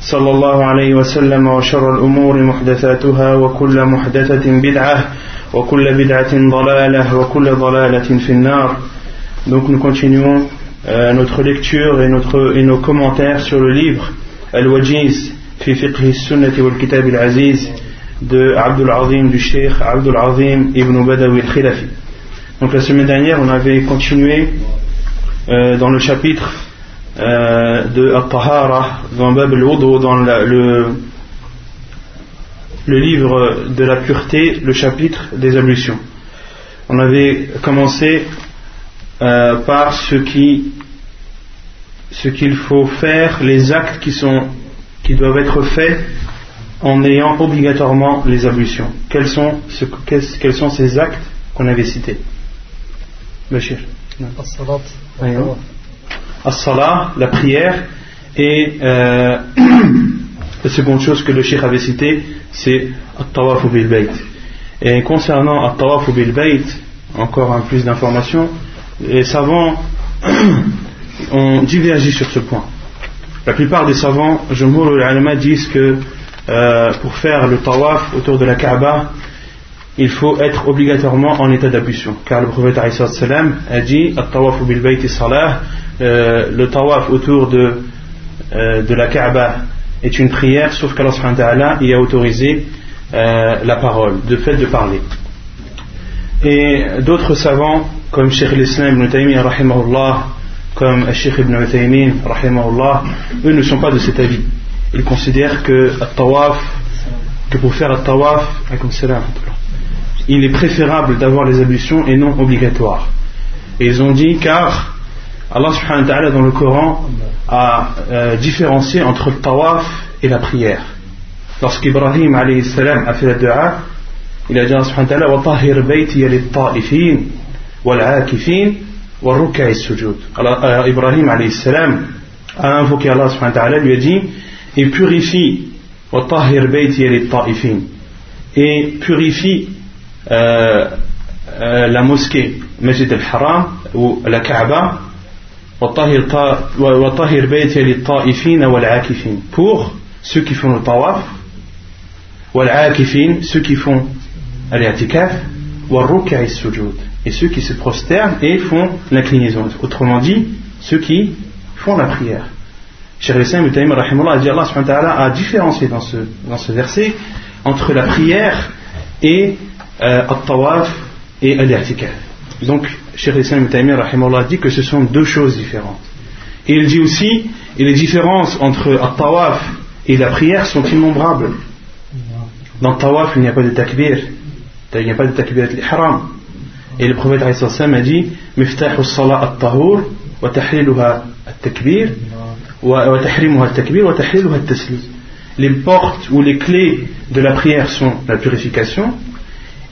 صلى الله عليه وسلم وشر الأمور محدثاتها وكل محدثة بدعة وكل بدعة ضلالة وكل ضلالة في النار Donc nous continuons euh, notre lecture et, notre, et nos commentaires sur le livre Al-Wajiz fi fiqh sunnati wal kitab al-aziz de Abdul Azim du Sheikh Abdul Azim ibn Badawi al-Khilafi. Donc la semaine dernière on avait continué euh, dans le chapitre euh, de At-Tahara dans Bab al dans la, le, le livre de la pureté, le chapitre des ablutions. On avait commencé euh, par ce qui ce qu'il faut faire, les actes qui sont qui doivent être faits en ayant obligatoirement les ablutions. Quels sont, ce, quels sont ces actes qu'on avait cités? Bachir As-salat, la prière, et euh, la seconde chose que le Cheikh avait cité, c'est At-tawaf bil bayt. Et concernant At-tawaf bil bayt, encore un plus d'informations, les savants ont divergé sur ce point. La plupart des savants, Jumhur al disent que euh, pour faire le tawaf autour de la Kaaba, il faut être obligatoirement en état d'ablution. Car le prophète a dit euh, le tawaf autour de, euh, de la Kaaba est une prière, sauf qu'Allah y a autorisé la parole, de fait de parler. Et d'autres savants, comme Sheikh al-Islam ibn Taymiyyah, comme Sheikh ibn Uthaymin, eux ne sont pas de cet avis. Ils considèrent que tawaf, que pour faire le tawaf, il est préférable d'avoir les ablutions et non obligatoires. Et ils ont dit car Allah subhanahu wa ta'ala dans le Coran a euh, différencié entre le tawaf et la prière. Lorsqu'Ibrahim alayhi salam a fait la dua, il a dit Allah subhanahu wa ta'ala wa tahir bayti ta'ifin wal akifin alors, Ibrahim a invoqué Allah subhanahu wa ta'ala, lui a dit et purifie et purifie euh, euh, la mosquée Masjid al-Haram ou la Kaaba pour ceux qui font le tawaf ceux qui font al-i'tikaf et ceux qui se prosternent et font l'inclinaison. Autrement dit, ceux qui font la prière. Cheikh Islam a dit Allah a différencié dans ce verset entre la prière et euh, tawaf et al-i'tikaf. Donc, Cheikh Islam a dit que ce sont deux choses différentes. Et il dit aussi, et les différences entre al-tawaf et la prière sont innombrables. Dans tawaf, il n'y a pas de takbir, il n'y a pas de takbir al-ihram. Et le prophète a dit Miftahu salat at-tahur wa tahliluha at-takbir wa tahrimuha at-takbir wa tahliluha at-taslim. Les portes ou les clés de la prière sont la purification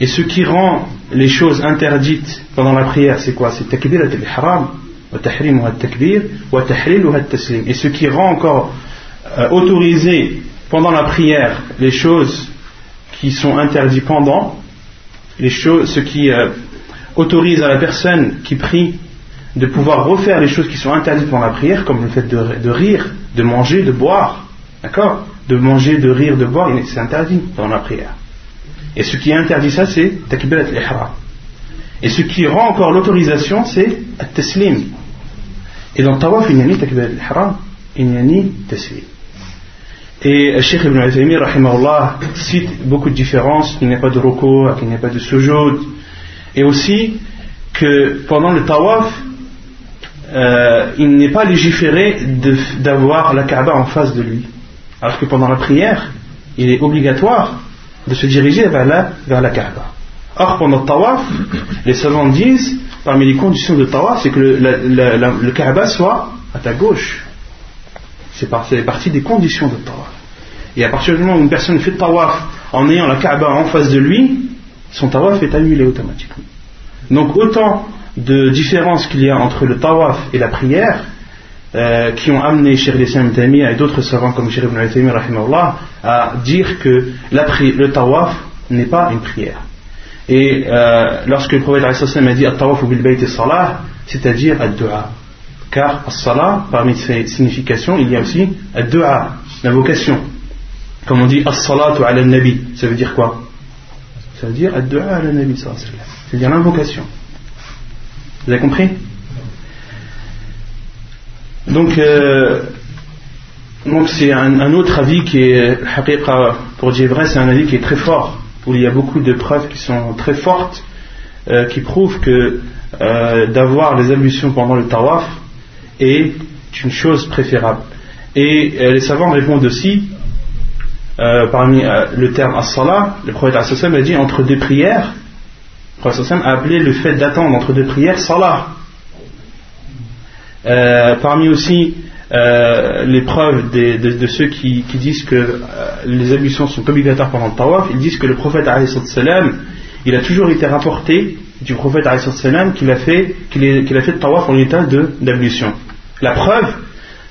et ce qui rend les choses interdites pendant la prière c'est quoi? C'est takbir al-ihram wa tahrimuha at-takbir wa tahliluha at-taslim. Et ce qui rend encore euh, autorisé pendant la prière les choses qui sont interdites pendant ce qui euh, autorise à la personne qui prie de pouvoir refaire les choses qui sont interdites pendant la prière, comme le fait de, rire, de manger, de boire. D'accord? De manger, de rire, de boire, c'est interdit pendant la prière. Et ce qui interdit ça, c'est takbirat al-ihram. Et ce qui rend encore l'autorisation, c'est at-taslim. Et dans tawaf, il n'y a ni takbirat al-ihram, il n'y a ni taslim. Et Sheikh Ibn Uthaymi, cite beaucoup de différences, qu'il n'y a pas de roko, qu'il n'y a pas de sujoud, et aussi que pendant le tawaf, euh, il n'est pas légiféré d'avoir la Kaaba en face de lui. Alors que pendant la prière, il est obligatoire de se diriger vers la, vers la Kaaba. Or, pendant le tawaf, les savants disent, parmi les conditions de tawaf, c'est que le, le Kaaba soit à ta gauche. C'est partie des conditions de tawaf. Et à partir du moment où une personne fait tawaf en ayant la Kaaba en face de lui, son tawaf est annulé automatiquement. Donc autant de différences qu'il y a entre le tawaf et la prière, euh, qui ont amené Cheikh Islam et d'autres savants comme Cheikh Ibn Taymiyyah à dire que le tawaf n'est pas une prière. Et euh, lorsque le prophète a dit At-tawaf bil salah, c'est-à-dire ad-dua. Car as-salah, parmi ses significations, il y a aussi ad-dua, l'invocation. Comme on dit as-salatu ala nabi, ça veut dire quoi? Ça veut dire ad-dua ala nabi, c'est-à-dire l'invocation. Vous avez compris? Donc, euh, donc c'est un, autre avis qui est, pour dire c'est un avis qui est très fort, où il y a beaucoup de preuves qui sont très fortes, euh, qui prouvent que euh, d'avoir les ablutions pendant le tawaf est une chose préférable. Et les savants répondent aussi, parmi le terme as-salah, le prophète a dit entre deux prières, prophète a appelé le fait d'attendre entre deux prières salah. Euh, parmi aussi euh, les preuves de, ceux qui, disent que euh, les ablutions sont obligatoires pendant le tawaf, ils disent que le prophète il a toujours été rapporté du prophète qu'il a fait qu'il a fait le tawaf en état d'ablution. La preuve,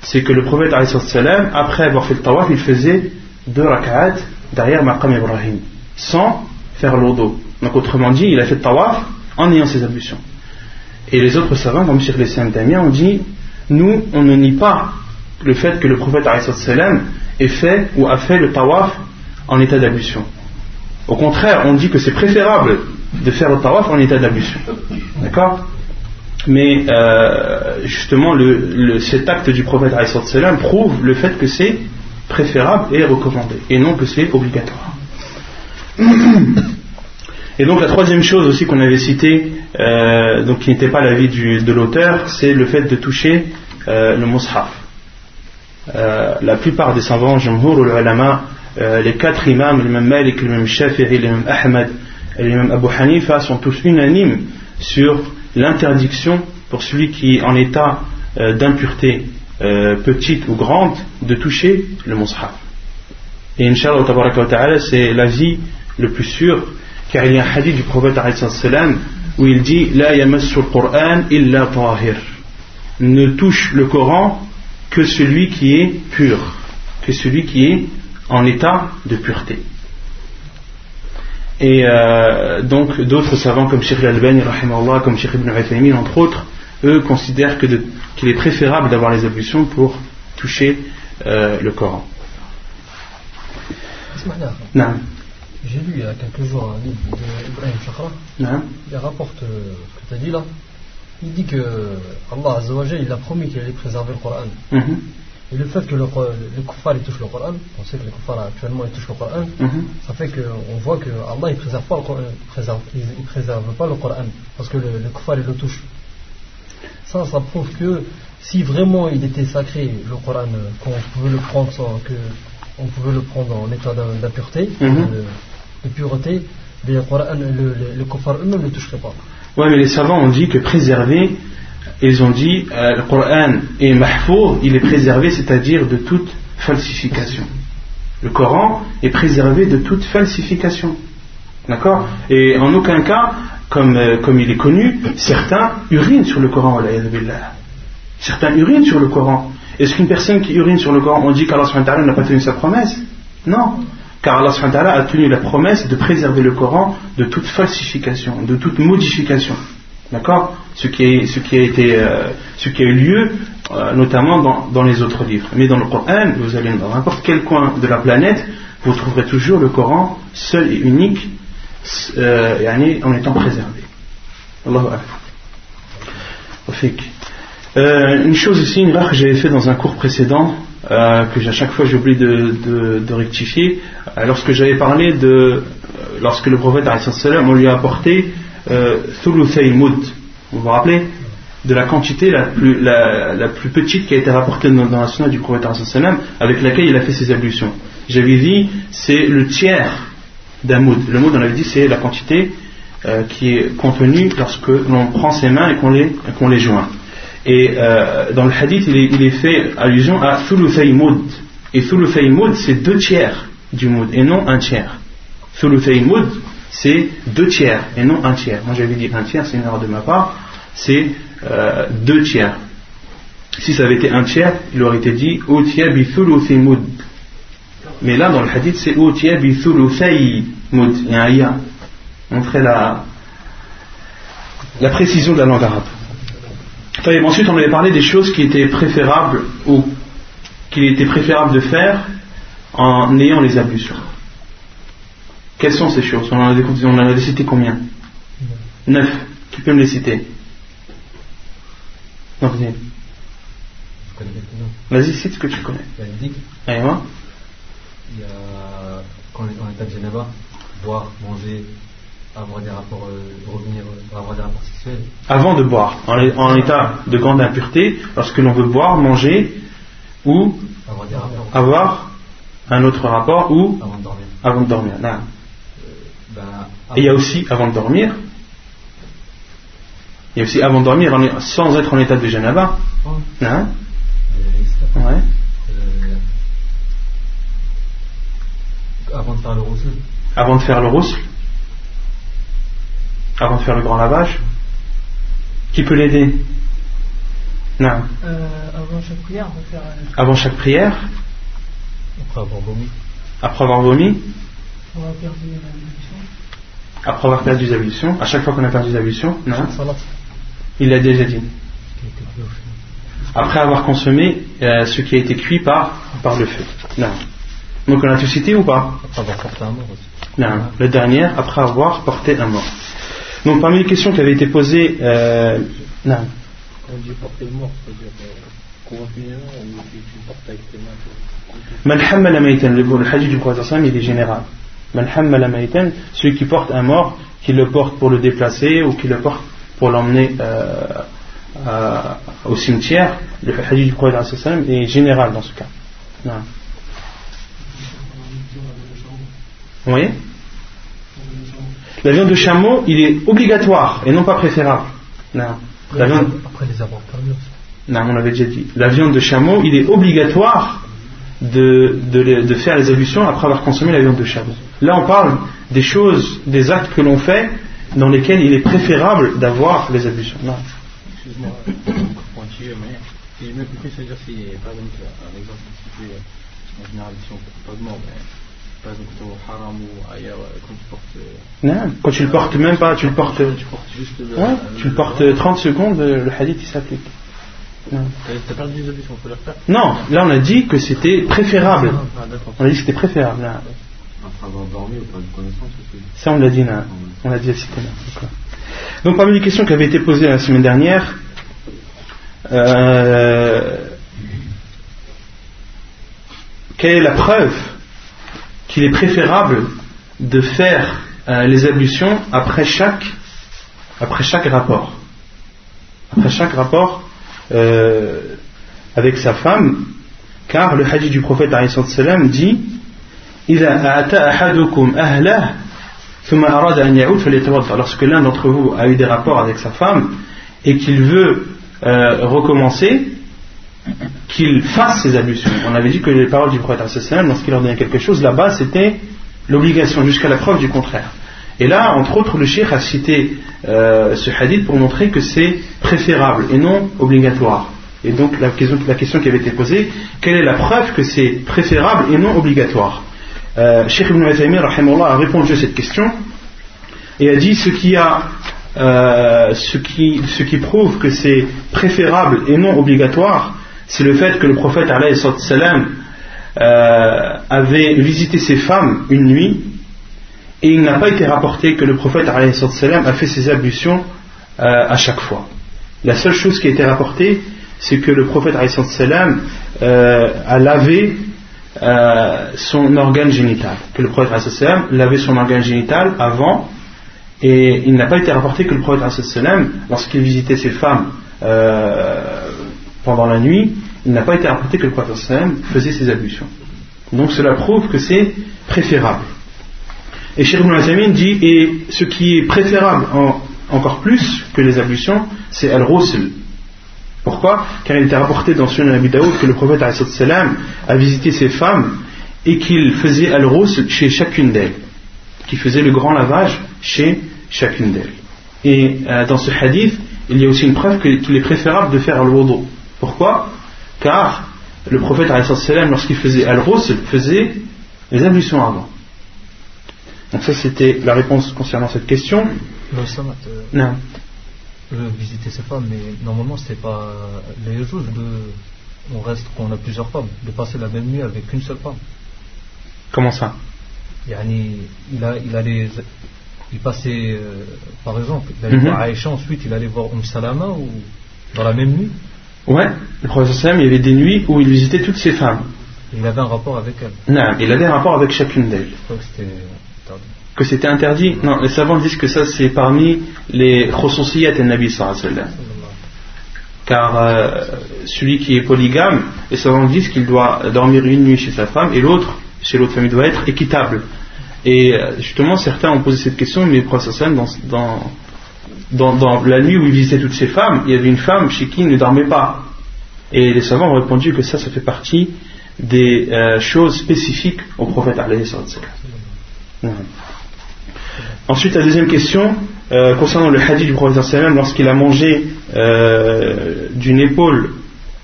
c'est que le prophète après avoir fait le tawaf, il faisait deux rak'at derrière Maqam Ibrahim, sans faire l'odo. Donc autrement dit, il a fait le tawaf en ayant ses ablutions. Et les autres savants, comme Cheikh Lessim Damien, ont dit nous, on ne nie pas le fait que le prophète ait fait ou a fait le tawaf en état d'ablution. Au contraire, on dit que c'est préférable de faire le tawaf en état d'ablution. D'accord? Mais euh, justement, cet acte du prophète prouve le fait que c'est préférable et recommandé, et non que c'est obligatoire. Et donc la troisième chose aussi qu'on avait citée, euh, donc qui n'était pas l'avis de l'auteur, c'est le fait de toucher euh, le mushaf. Euh, la plupart des savants, Jumhur ou ulama, les quatre imams, l'imam Malik, l'imam Shafi'i, l'imam Ahmad et l'imam Abu Hanifa sont tous unanimes sur l'interdiction pour celui qui est en état d'impureté petite ou grande de toucher le mushaf. Et Inch'Allah, c'est l'avis le plus sûr car il y a un hadith du prophète où il dit La Qur'an illa tahir. Ne touche le Coran que celui qui est pur, que celui qui est en état de pureté. Et euh, donc d'autres savants comme Sheikh Al-Albani, comme Sheikh Ibn Uthaymin, entre autres, eux considèrent qu'il est préférable d'avoir les ablutions pour toucher euh, le Coran. Non. J'ai lu il y a quelques jours un livre d'Ibrahim Shakra. Hein il rapporte euh, ce que tu as dit là. Il dit que Allah Azzawajal, il a promis qu'il allait préserver le Coran. Mhm. Et le fait que le, les kuffars touchent le Coran, on sait que les kuffars actuellement ils touchent le Coran, mhm. ça fait qu'on voit que Allah il préserve pas le Coran, préserve, il, préserve pas le Coran parce que le, les kuffars ils le touchent. Ça, ça prouve que si vraiment il était sacré le Coran, qu'on pouvait le prendre sans que on pouvait le prendre en état d'impureté, mhm pureté, le, eux-mêmes ne pas. Oui, mais les savants ont dit que préserver, ils ont dit euh, le Coran est mahfour, il est préservé, c'est-à-dire de toute falsification. Le Coran est préservé de toute falsification. D'accord? Et en aucun cas, comme, euh, comme il est connu, certains urinent sur le Coran. Certains urinent sur le Coran. Est-ce qu'une personne qui urine sur le Coran, on dit qu'Allah n'a pas tenu sa promesse? Non car Allah a tenu la promesse de préserver le Coran de toute falsification, de toute modification. D'accord? Ce, qui ce, qui a été, euh, ce qui a eu lieu euh, notamment dans, les autres livres. Mais dans le Coran, vous allez dans n'importe quel coin de la planète, vous trouverez toujours le Coran seul et unique euh, en étant préservé. Allahu euh, une chose ici, une que j'avais fait dans un cours précédent, euh, que à chaque fois j'oublie de, rectifier. Euh, lorsque j'avais parlé de, euh, lorsque le prophète on lui a apporté euh, vous vous rappelez? De la quantité la plus, la, plus petite qui a été rapportée dans, dans la sunna du prophète avec laquelle il a fait ses ablutions. J'avais dit c'est le tiers d'un moud. Le moud on avait dit c'est la quantité qui est contenue lorsque l'on prend ses mains et qu'on les, qu'on les joint. Et euh, dans le hadith, il est, fait allusion à Thuluthai Moud. Et Thuluthai Moud, c'est deux tiers du Moud et non un tiers. Thuluthai Moud, c'est deux tiers et non un tiers. Moi j'avais dit un tiers, c'est une erreur de ma part. C'est euh, deux tiers. Si ça avait été un tiers, il aurait été dit Utiya bi Thuluthai Moud. Mais là, dans le hadith, c'est Utiya bi Thuluthai Moud. Il y a un ya. Montrer la, la précision de la langue arabe ensuite, on avait parlé des choses qui étaient préférables ou qu'il était préférable de faire en ayant les ablutions. Quelles sont ces choses? On en a, on en a cité combien? Neuf. Qui peut me les citer? Non, Vas-y, cite ce que tu connais. Il y a Il y a quand on est état de boire, manger, avoir des rapports, euh, revenir, euh, avoir des rapports sexuels Avant de boire, en, état de grande impureté, lorsque l'on veut boire, manger ou avoir, un autre rapport ou avant de dormir. Avant de dormir. Euh, ben, Et il y a aussi avant de dormir. Il y a aussi avant de dormir sans être en état de janaba. Hein ouais. avant de faire le roussel. Avant de faire le roussel avant de faire le grand lavage Qui peut l'aider Non. Euh, avant chaque prière, faire... Avant chaque prière Après avoir vomi. Après avoir vomi Après avoir perdu les ablutions. Après avoir perdu les ablutions. À chaque fois qu'on a perdu les ablutions Non. Il l'a déjà dit. Après avoir consommé euh, ce qui a été cuit par, par le feu. Non. Donc on a tout cité ou pas Après avoir porté un mort aussi. Non. Le dernier, après avoir porté un mort. Donc parmi les questions qui avaient été posées, euh, non. On dit porter le mort, c'est-à-dire ou avec mains. Le hadith du prophète il est général. celui qui porte un mort, qui le porte pour le déplacer ou qui le porte pour l'emmener euh, au cimetière, le hadith du prophète est général dans ce cas. Non. Oui la viande de chameau, il est obligatoire et non pas préférable. Non. La viande... Après les avoir Non, on avait déjà dit. La viande de chameau, il est obligatoire de, de, faire les ablutions après avoir consommé la viande de chameau. Là, on parle des choses, des actes que l'on fait dans lesquels il est préférable d'avoir les ablutions. Non. Excuse-moi, mais si j'ai bien compris, c'est-à-dire si, par exemple, un exemple, si en général, si on ne pas de mort, mais quand tu le portes même pas, tu le portes, tu, le portes 30 secondes, le hadith il s'applique. Non. perdu on peut Non, là on a dit que c'était préférable. Ah, on a dit que c'était préférable. Là. Après avoir dormi ou pas de connaissance Ça on l'a dit là. On l'a dit à Donc parmi les questions qui avaient été posées la semaine dernière, euh, quelle est la preuve qu'il est préférable de faire euh, les ablutions après chaque, après chaque rapport. Après chaque rapport euh, avec sa femme, car le hadith du prophète dit Lorsque l'un d'entre vous a eu des rapports avec sa femme et qu'il veut euh, recommencer, qu'il fasse ses ablutions. On avait dit que les paroles du prophète lorsqu'il ordonnait quelque chose, là-bas c'était l'obligation, jusqu'à la preuve du contraire. Et là, entre autres, le cheikh a cité euh, ce hadith pour montrer que c'est préférable et non obligatoire. Et donc la question, qui avait été posée, quelle est la preuve que c'est préférable et non obligatoire? Euh, Cheikh Ibn a répondu à cette question et a dit ce qui, euh, prouve que c'est préférable et non obligatoire, c'est le fait que le prophète salam, euh, avait visité ses femmes une nuit et il n'a pas été rapporté que le prophète salam, a fait ses ablutions euh, à chaque fois. La seule chose qui a été rapportée, c'est que le prophète euh, a lavé euh, son organe génital. Que le prophète lavait son organe génital avant, et il n'a pas été rapporté que le prophète lorsqu'il visitait ses femmes euh, pendant la nuit, il n'a pas été rapporté que le prophète faisait ses ablutions. Donc cela prouve que c'est préférable. Et Cheikh Ibn dit, et ce qui est préférable encore plus que les ablutions, c'est al-rusl. Pourquoi? Car il était rapporté dans Sunan Abi Daoud que le prophète a visité ses femmes et qu'il faisait al-rusl chez chacune d'elles. Qu'il faisait le grand lavage chez chacune d'elles. Et euh, dans ce hadith, il y a aussi une preuve qu'il est préférable de faire al-wudu. Pourquoi? Car le prophète lorsqu'il faisait al-rusl, faisait les ablutions avant. Donc ça c'était la réponse concernant cette question. non. Euh, visiter ses femmes, mais normalement c'est pas les choses de on reste qu'on a plusieurs femmes, de passer la même nuit avec une seule femme. Comment ça? Il a il allait il passait euh, par exemple il allait mm -hmm. voir Aïcha ensuite il allait voir Umm Salama ou dans la même nuit. Ouais, le prophète il y avait des nuits où il visitait toutes ses femmes. Il avait un rapport avec elles. Non, il avait un rapport avec chacune d'elles que c'était interdit Non, les savants disent que ça c'est parmi les khososiyat et Nabi sallallahu Car euh, celui qui est polygame, les savants disent qu'il doit dormir une nuit chez sa femme et l'autre, chez l'autre famille, doit être équitable. Et euh, justement, certains ont posé cette question, mais le prophète dans, dans, dans, la nuit où il visitait toutes ses femmes, il y avait une femme chez qui il ne dormait pas. Et les savants ont répondu que ça, ça fait partie des euh, choses spécifiques au prophète alayhi Ensuite, la deuxième question euh, concernant le hadith du prophète lorsqu'il a mangé euh, d'une épaule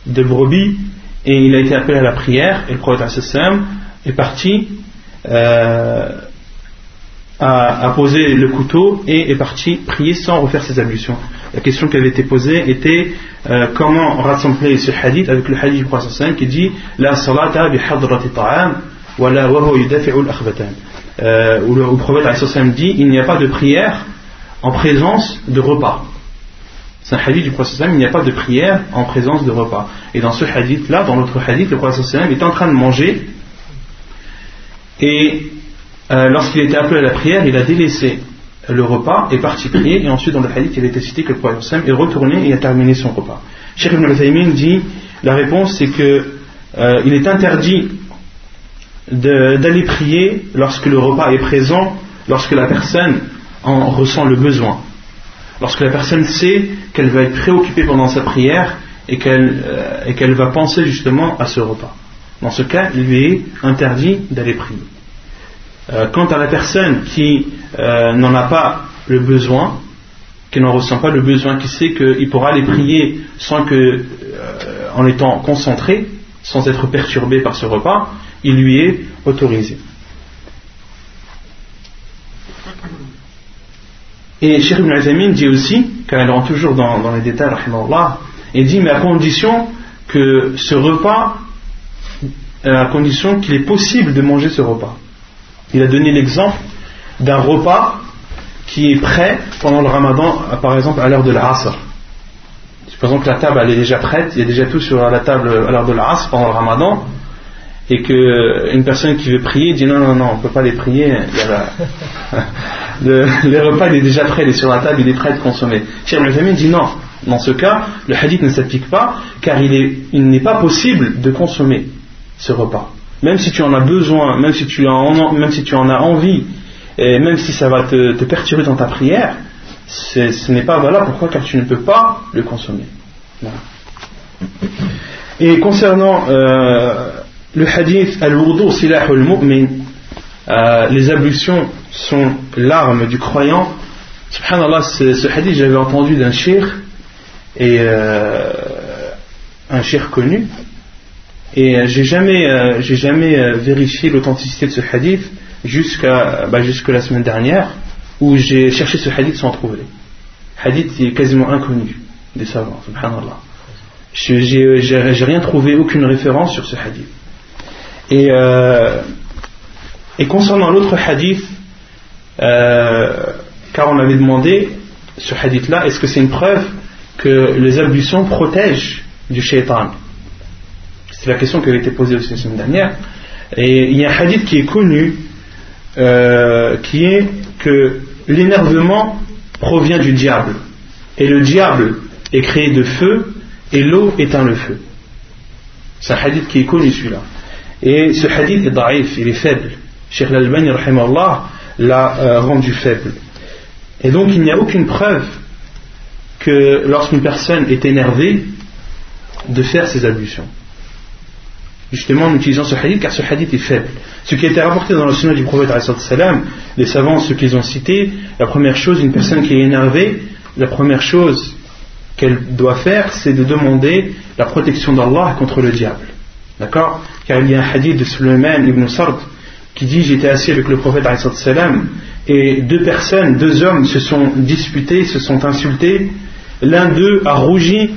de brebis et il a été appelé à la prière et le prophète est parti euh, à, poser le couteau et est parti prier sans refaire ses ablutions. La question qui avait été posée était comment rassembler ce hadith avec le hadith du prophète qui dit La salata bi hadrati ta'am wa la wa yudafi'u al-akhbatan euh, où le, prophète dit il n'y a pas de prière en présence de repas. C'est un hadith du prophète il n'y a pas de prière en présence de repas. Et dans ce hadith-là, dans l'autre hadith, le prophète est en train de manger et euh, lorsqu'il était appelé à la prière, il a délaissé le repas et parti prier. Et ensuite, dans le hadith, il été cité que le prophète est retourné et a terminé son repas. Cheikh Ibn dit la réponse c'est que euh, est interdit d'aller prier lorsque le repas est présent, lorsque la personne en ressent le besoin, lorsque la personne sait qu'elle va être préoccupée pendant sa prière et qu'elle euh, va penser justement à ce repas. Dans ce cas, il lui est interdit d'aller prier. Euh, quant à la personne qui euh, n'en a pas le besoin, qui n'en ressent pas le besoin, qui sait qu'il pourra aller prier sans que, en étant concentré, sans être perturbé par ce repas, il lui est autorisé. Et Cheikh Ibn Azamin dit aussi, car il rentre toujours dans, les détails, il dit, mais à condition que ce repas, à condition qu'il est possible de manger ce repas. Il a donné l'exemple d'un repas qui est prêt pendant le ramadan, par exemple à l'heure de l'asr. Par exemple, la table est déjà prête, il y a déjà tout sur la table à l'heure de l'asr pendant le ramadan, et qu'une personne qui veut prier dit non, non, non, on ne peut pas les prier. le, repas est déjà prêt, il est sur la table, il est prêt à être consommé. Cheikh Ibn dit non. Dans ce cas, le hadith ne s'applique pas car il n'est pas possible de consommer ce repas. Même si tu en as besoin, même si tu en, même si tu en as envie, et même si ça va te, perturber dans ta prière, ce n'est pas voilà pourquoi? Car tu ne peux pas le consommer. Et concernant euh, le hadith al-wudu silahul mu'min euh, les ablutions sont l'arme du croyant. Subhanallah ce, ce hadith j'avais entendu d'un shir et euh, un shir connu et euh, j'ai jamais euh, jamais euh, vérifié l'authenticité de ce hadith jusqu'à bah, la semaine dernière où j'ai cherché ce hadith sans trouver. Hadith est quasiment inconnu des savants subhanallah. J'ai rien trouvé aucune référence sur ce hadith. Et, concernant l'autre hadith, car on avait demandé ce hadith-là, est-ce que c'est une preuve que les ablutions protègent du shaitan C'est la question qui avait été posée aussi la semaine dernière. Et il y a un hadith qui est connu, euh, qui est que l'énervement provient du diable. Et le diable est créé de feu, et l'eau éteint le feu. C'est un hadith qui est connu celui-là. Et ce hadith est daif, il est faible. Cheikh Al-Albani l'a euh, rendu faible. Et donc il n'y a aucune preuve que lorsqu'une personne est énervée, de faire ses ablutions. Justement en utilisant ce hadith, car ce hadith est faible. Ce qui a été rapporté dans le sunna du prophète, les savants, ceux qu'ils ont cités, la première chose, une personne qui est énervée, la première chose qu'elle doit faire, c'est de demander la protection d'Allah contre le diable. D'accord? Car il y a un hadith de Sulaiman ibn Sard qui dit J'étais assis avec le prophète et deux personnes, deux hommes se sont disputés, se sont insultés. L'un d'eux a rougi,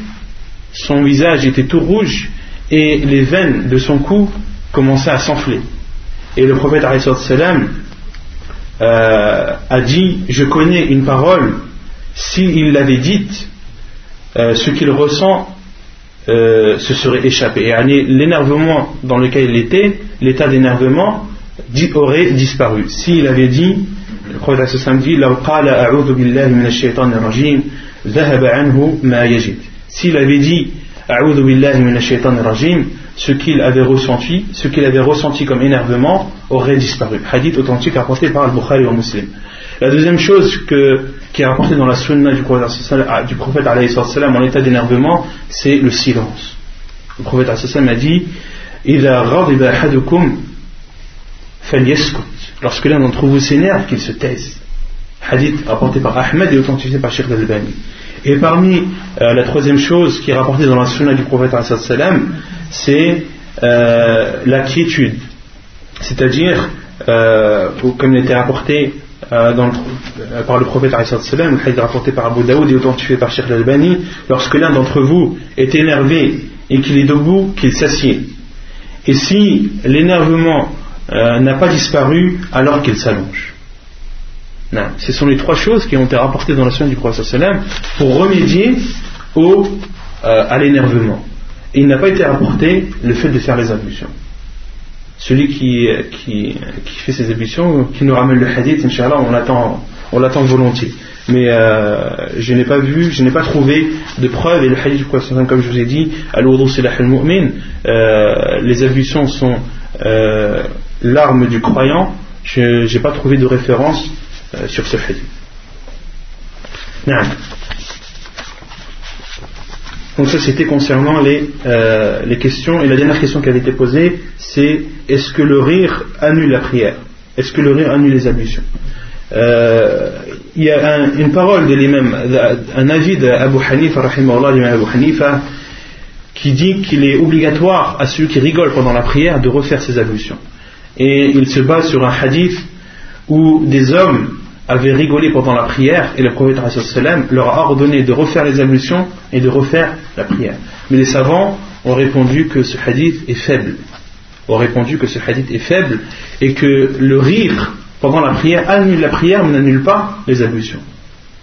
son visage était tout rouge et les veines de son cou commençaient à s'enfler. Et le prophète euh, a dit Je connais une parole, s'il l'avait dite, euh, ce qu'il ressent euh, se serait échappé. Et l'énervement dans lequel il était, l'état d'énervement, aurait disparu. S'il avait dit, le prophète dit, S'il avait dit, ce qu'il avait ressenti, ce qu'il avait ressenti comme énervement aurait disparu. Hadith authentique rapporté par Al-Bukhari et Muslim. La deuxième chose qui est rapportée dans la sunna du prophète, du prophète en état d'énervement, c'est le silence. Le prophète a dit Lorsque l'un d'entre vous s'énerve, qu'il se taise. Hadith rapporté par Ahmed et authentifié par Sheikh al-Bani. Et parmi euh, la troisième chose qui est rapportée dans la du prophète c'est euh, la quiétude. C'est-à-dire, euh, comme il était rapporté dans par le prophète le hadith rapporté par Abu Daoud et authentifié par Sheikh al-Bani, lorsque l'un d'entre vous est énervé et qu'il est debout, qu'il s'assied. Et si l'énervement n'a pas disparu alors qu'il s'allonge. Ce sont les trois choses qui ont été rapportées dans la semaine du prophète pour remédier au, euh, à l'énervement. Il n'a pas été rapporté le fait de faire les ablutions. Celui qui, qui, qui fait ses ablutions, qui nous ramène le hadith, Inch'Allah, on l'attend, on l'attend volontiers. Mais euh, je n'ai pas vu, je n'ai pas trouvé de preuve, et le hadith du prophète, comme je vous ai dit, al-mu'min, les ablutions sont l'arme du croyant, je n'ai pas trouvé de référence euh, sur ce hadith. Donc ça c'était concernant les, euh, les questions. Et la dernière question qui avait été posée, c'est est-ce que le rire annule la prière? Est-ce que le rire annule les ablutions euh, Il y a une parole de l'imam, un avis d'Abu Hanifa, qui dit qu'il est obligatoire à celui qui rigole pendant la prière de refaire ses ablutions et il se base sur un hadith où des hommes avaient rigolé pendant la prière et le prophète leur a ordonné de refaire les ablutions et de refaire la prière. Mais les savants ont répondu que ce hadith est faible. Ont répondu que ce hadith est faible et que le rire pendant la prière annule la prière mais n'annule pas les ablutions.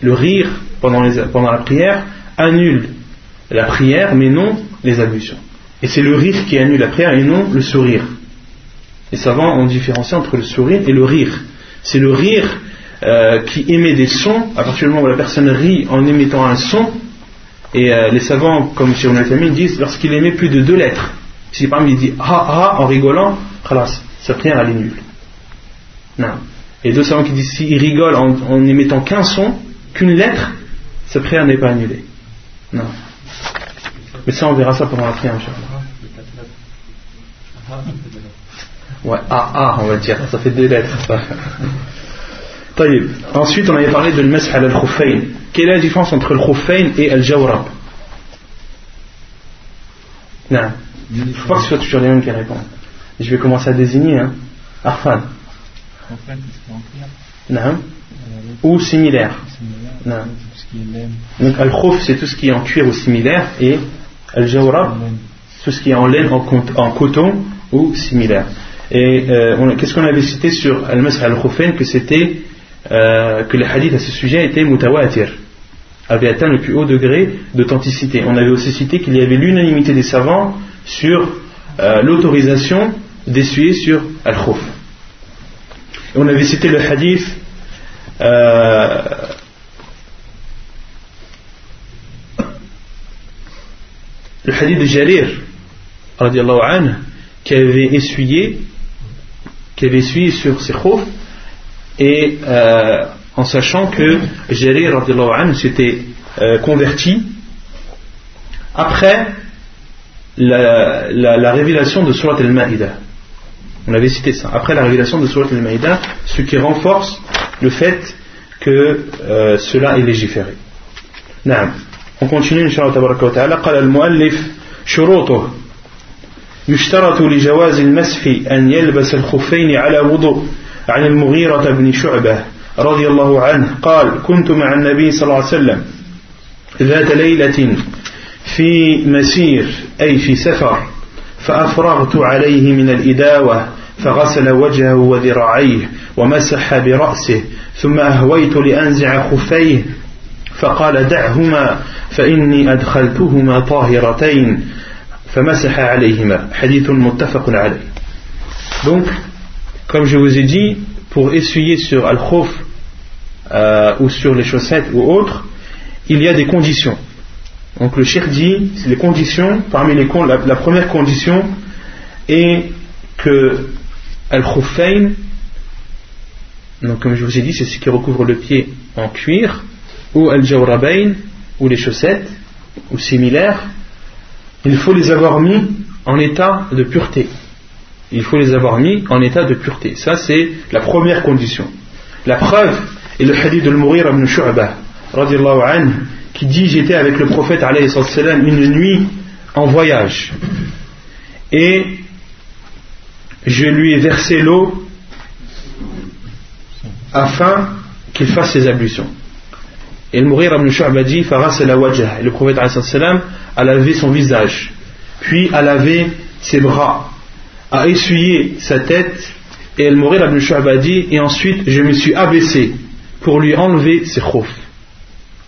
Le rire pendant, pendant la prière annule la prière mais non les ablutions. Et c'est le rire qui annule la prière et non le sourire. Les savants ont différencié entre le sourire et le rire. C'est le rire euh, qui émet des sons, à partir du moment où la personne rit en émettant un son, et euh, les savants, comme chez Famille, disent lorsqu'il émet plus de deux lettres. Si par exemple il dit ah ah en rigolant, khalas, sa prière elle est nulle. Non. Et deux savants qui disent s'il rigole en, en émettant qu'un son, qu'une lettre, sa prière n'est pas annulée. Non. Mais ça, on verra ça pendant la prière, Ouais, AA, on va dire, ça fait deux lettres. Ensuite, on avait parlé de l'mas al khuffayn. Quelle est la différence entre le khuffayn et al jawrab Non. Je ne faut pas que ce soit toujours les mêmes qui répondent. Je vais commencer à désigner. Hein. Arfan. Non. Ou similaire. Non. Donc al khuf c'est tout ce qui est en cuir ou similaire et al jawrab tout ce qui est en laine, en coton ou similaire. Et euh, qu'est-ce qu'on avait cité sur Al-Masah al-Khufain que c'était euh, que les hadiths à ce sujet étaient mutawatir. avait atteint le plus haut degré d'authenticité. On avait aussi cité qu'il y avait l'unanimité des savants sur euh, l'autorisation d'essuyer sur Al-Khuf. On avait cité le hadith euh, le hadith de Jarir anhu, qui avait essuyé qui avait essuyé sur ses khuf et euh, en sachant que Jarir anhu s'était euh, converti après la, la, révélation de Surat al-Ma'idah. On avait cité ça. Après la révélation de Surat al-Ma'idah, ce qui renforce le fait que euh, cela est légiféré. نعم. On continue, Inch'Allah تبارك وتعالى. قال المؤلف شروطه يشترط لجواز المسح أن يلبس الخفين على وضوء عن المغيرة بن شعبة رضي الله عنه قال كنت مع النبي صلى الله عليه وسلم ذات ليلة في مسير أي في سفر فأفرغت عليه من الإداوة فغسل وجهه وذراعيه ومسح برأسه ثم أهويت لأنزع خفيه فقال دعهما فإني أدخلتهما طاهرتين. فمسح عليهما. حديث متفق عليه. Donc, comme je vous ai dit, pour essuyer sur al-khuf euh, ou sur les chaussettes ou autres, il y a des conditions. Donc le shir dit, les conditions, parmi les la, la première condition est que al-khuffain, donc comme je vous ai dit, c'est ce qui recouvre le pied en cuir, ou al-jawrabain, ou les chaussettes, ou similaires, il faut les avoir mis en état de pureté. Il faut les avoir mis en état de pureté. Ça, c'est la première condition. La preuve est le hadith de Mourir ibn Shu'bah, qui dit J'étais avec le prophète une nuit en voyage. Et je lui ai versé l'eau afin qu'il fasse ses ablutions. Et le mourir ibn Shu'ba dit le prophète a lavé son visage, puis a lavé ses bras, a essuyé sa tête. Et le mourir ibn Shu'ba dit Et ensuite je me suis abaissé pour lui enlever ses khouf.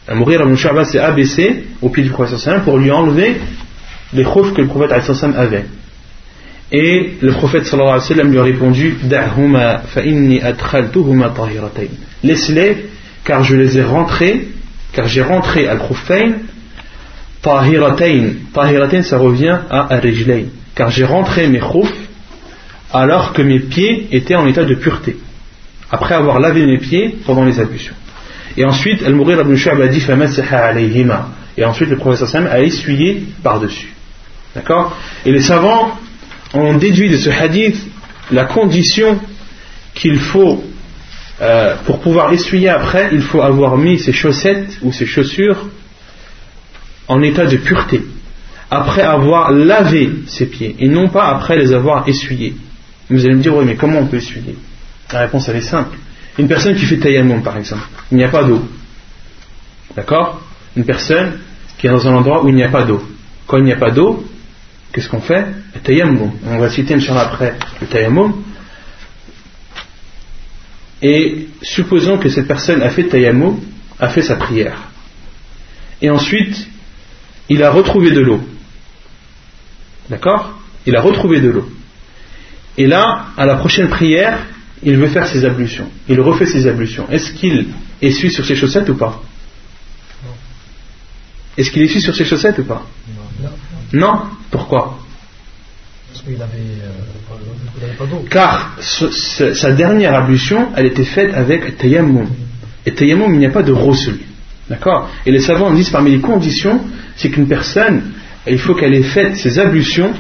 Le mourir ibn Shu'ba s'est abaissé au pied du prophète pour lui enlever les khouf que le prophète avait. Et le prophète sallallahu alayhi wa sallam lui a répondu Da'huma fa inni adkhaltuhuma tahiratayn. Laisse-les car je les ai rentrés, car j'ai rentré al-khuffayn tahiratayn. Tahiratayn ça revient à al car j'ai rentré mes khouf alors que mes pieds étaient en état de pureté. Après avoir lavé mes pieds pendant les ablutions. Et ensuite, Al-Mourir ibn Shu'ab a dit alayhima. Et ensuite, le prophète sallam a essuyé par-dessus. D'accord? Et les savants on déduit de ce hadith la condition qu'il faut, euh, pour pouvoir essuyer après, il faut avoir mis ses chaussettes ou ses chaussures en état de pureté, après avoir lavé ses pieds, et non pas après les avoir essuyés. Vous allez me dire, oui, mais comment on peut essuyer La réponse, elle est simple. Une personne qui fait tayammum, par exemple, il n'y a pas d'eau. D'accord? Une personne qui est dans un endroit où il n'y a pas d'eau. Quand il n'y a pas d'eau, qu'est-ce qu'on fait? Le. On va citer Inch'Allah après le tayammum. Et supposons que cette personne a fait tayammum, a fait sa prière. Et ensuite, il a retrouvé de l'eau. D'accord? Il a retrouvé de l'eau. Et là, à la prochaine prière, il veut faire ses ablutions. Il refait ses ablutions. Est-ce qu'il essuie sur ses chaussettes ou pas Est-ce qu'il essuie sur ses chaussettes ou pas non. Pourquoi Parce qu'il avait, pas d'eau. Car sa dernière ablution, elle était faite avec tayammum. Et tayammum, il n'y a pas de rossel. D'accord Et les savants disent parmi les conditions, c'est qu'une personne, il faut qu'elle ait fait ses ablutions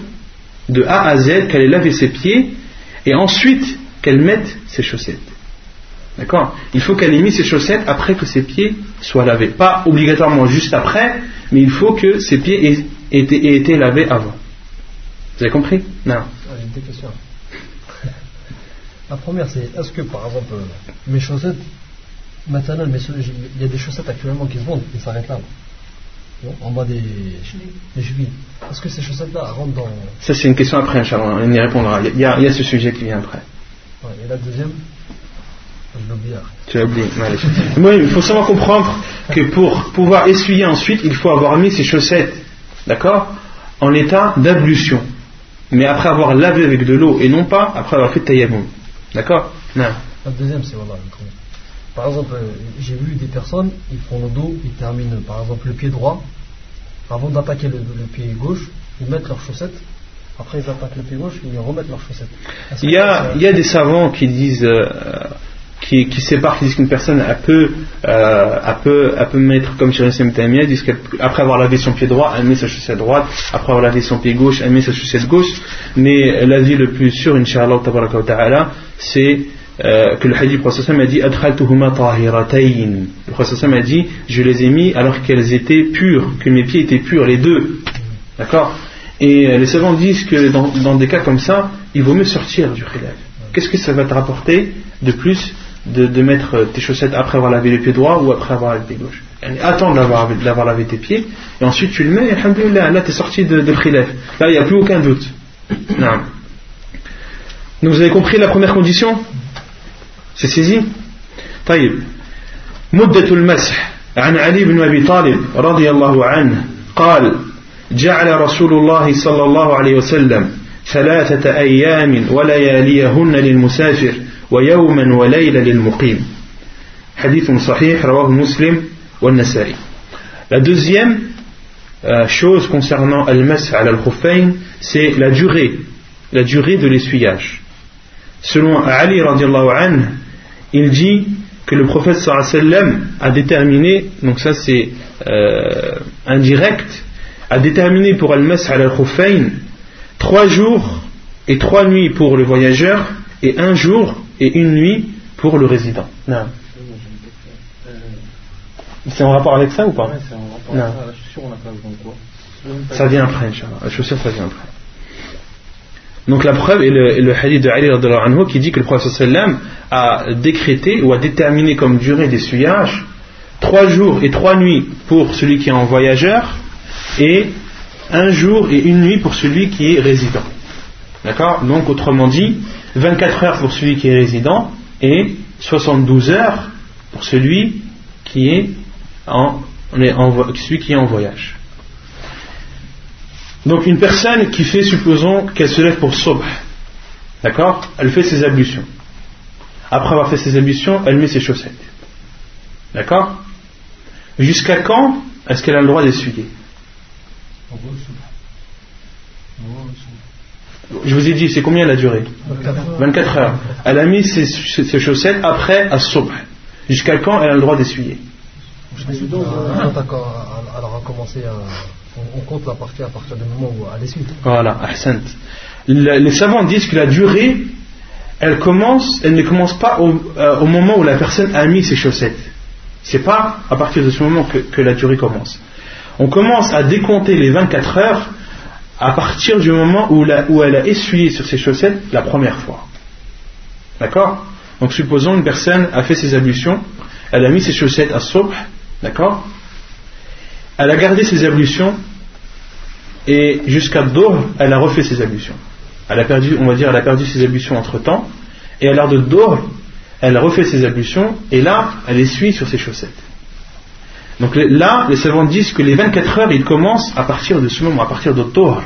de A à Z, qu'elle ait lavé ses pieds, et ensuite qu'elle mette ses chaussettes. D'accord? Il faut qu'elle ait mis ses chaussettes après que ses pieds soient lavés. Pas obligatoirement juste après, mais il faut que ses pieds aient été, été lavé avant. Vous avez compris? Non. Ah, j'ai deux questions. La première, c'est est-ce que par exemple mes chaussettes, maintenant, il y a des chaussettes actuellement qui se vendent, qui s'arrêtent là, en bas des, des chevilles. Est-ce que ces chaussettes-là rentrent dans. Ça, c'est une question après, Inch'Allah, on y répondra. Il y, a, il y, a, ce sujet qui vient après. Ouais, et la deuxième Tu l'as oublié. Moi, il faut seulement comprendre que pour pouvoir essuyer ensuite, il faut avoir mis ses chaussettes, d'accord, en état d'ablution. Mais après avoir lavé avec de l'eau et non pas après avoir fait tayammum. D'accord? Non. La deuxième, c'est voilà. Par exemple, j'ai vu des personnes, ils font le dos, ils terminent par exemple le pied droit. Avant d'attaquer le, pied gauche, ils mettent leurs chaussettes. Après, ils attaquent le pied gauche, ils remettent leurs chaussettes. Il y, a, des savants qui disent. Euh, qui, séparent, qui disent qu'une personne a peut, euh, peut, peut mettre comme Shirin Tamia, disent qu'après avoir lavé son pied droit, elle met sa chaussette droite, après avoir lavé son pied gauche, elle met sa chaussette gauche. Mais l'avis le plus sûr, Inch'Allah, c'est euh, que le hadith prophète a dit Le prophète a dit Je les ai mis alors qu'elles étaient pures, que mes pieds étaient purs, les deux. D'accord? Et euh, les savants disent que dans, des cas comme ça, il vaut mieux sortir du khilaf. Qu'est-ce que ça va te rapporter de plus de, mettre tes chaussettes après avoir lavé les pieds droits ou après avoir lavé les pieds gauches Attends d'avoir lavé tes pieds et ensuite tu le mets, et là tu es sorti de, de khilaf. Là il n'y a plus aucun doute. Non. Donc vous avez compris la première condition? C'est saisi طيب مدة المسح عن علي بن أبي طالب رضي الله عنه قال جعل رسول الله صلى الله عليه وسلم ثلاثة أيام ولياليهن للمسافر ويوما وليلة للمقيم حديث صحيح رواه مسلم والنسائي La deuxième euh, chose concernant al-mas al-khuffayn, c'est la durée, la durée de l'essuyage. Selon Ali anhu, il dit que le prophète sallam a déterminé, donc ça c'est euh, indirect, a déterminé pour al-mas al-khuffayn trois jours et trois nuits pour le voyageur et un jour et une nuit pour le résident. Non. C'est en rapport avec ça ou pas non. Ça vient après, La chaussure, ça vient après. Donc la preuve est le, hadith de Ali anhu qui dit que le prophète a décrété ou a déterminé comme durée d'essuyage trois jours et trois nuits pour celui qui est en voyageur et un jour et une nuit pour celui qui est résident. D'accord? Donc autrement dit, 24 heures pour celui qui est résident et 72 heures pour celui qui est en voyage. Donc une personne qui fait, supposons qu'elle se lève pour sobh, d'accord Elle fait ses ablutions. Après avoir fait ses ablutions, elle met ses chaussettes. D'accord? Jusqu'à quand est-ce qu'elle a le droit d'essuyer? Je vous ai dit, c'est combien la durée? 24 heures. Elle a mis ses, chaussettes après à sobh. Jusqu'à quand elle a le droit d'essuyer? Alors, a commencé à on, compte la partie à partir du moment où elle essuie. Voilà, ahsant. Les savants disent que la durée, elle commence, elle ne commence pas euh, au, moment où la personne a mis ses chaussettes. C'est pas à partir de ce moment que, la durée commence. On commence à décompter les 24 heures à partir du moment où, où elle a essuyé sur ses chaussettes la première fois. D'accord? Donc supposons une personne a fait ses ablutions, elle a mis ses chaussettes à sobh, d'accord? Elle a gardé ses ablutions et jusqu'à Dohr, elle a refait ses ablutions. Elle a perdu, on va dire, elle a perdu ses ablutions entre temps, et à l'heure de Dohr, elle refait ses ablutions, et là, elle essuie sur ses chaussettes. Donc là, les savants disent que les 24 heures, ils commencent à partir de ce moment, à partir de Dohr.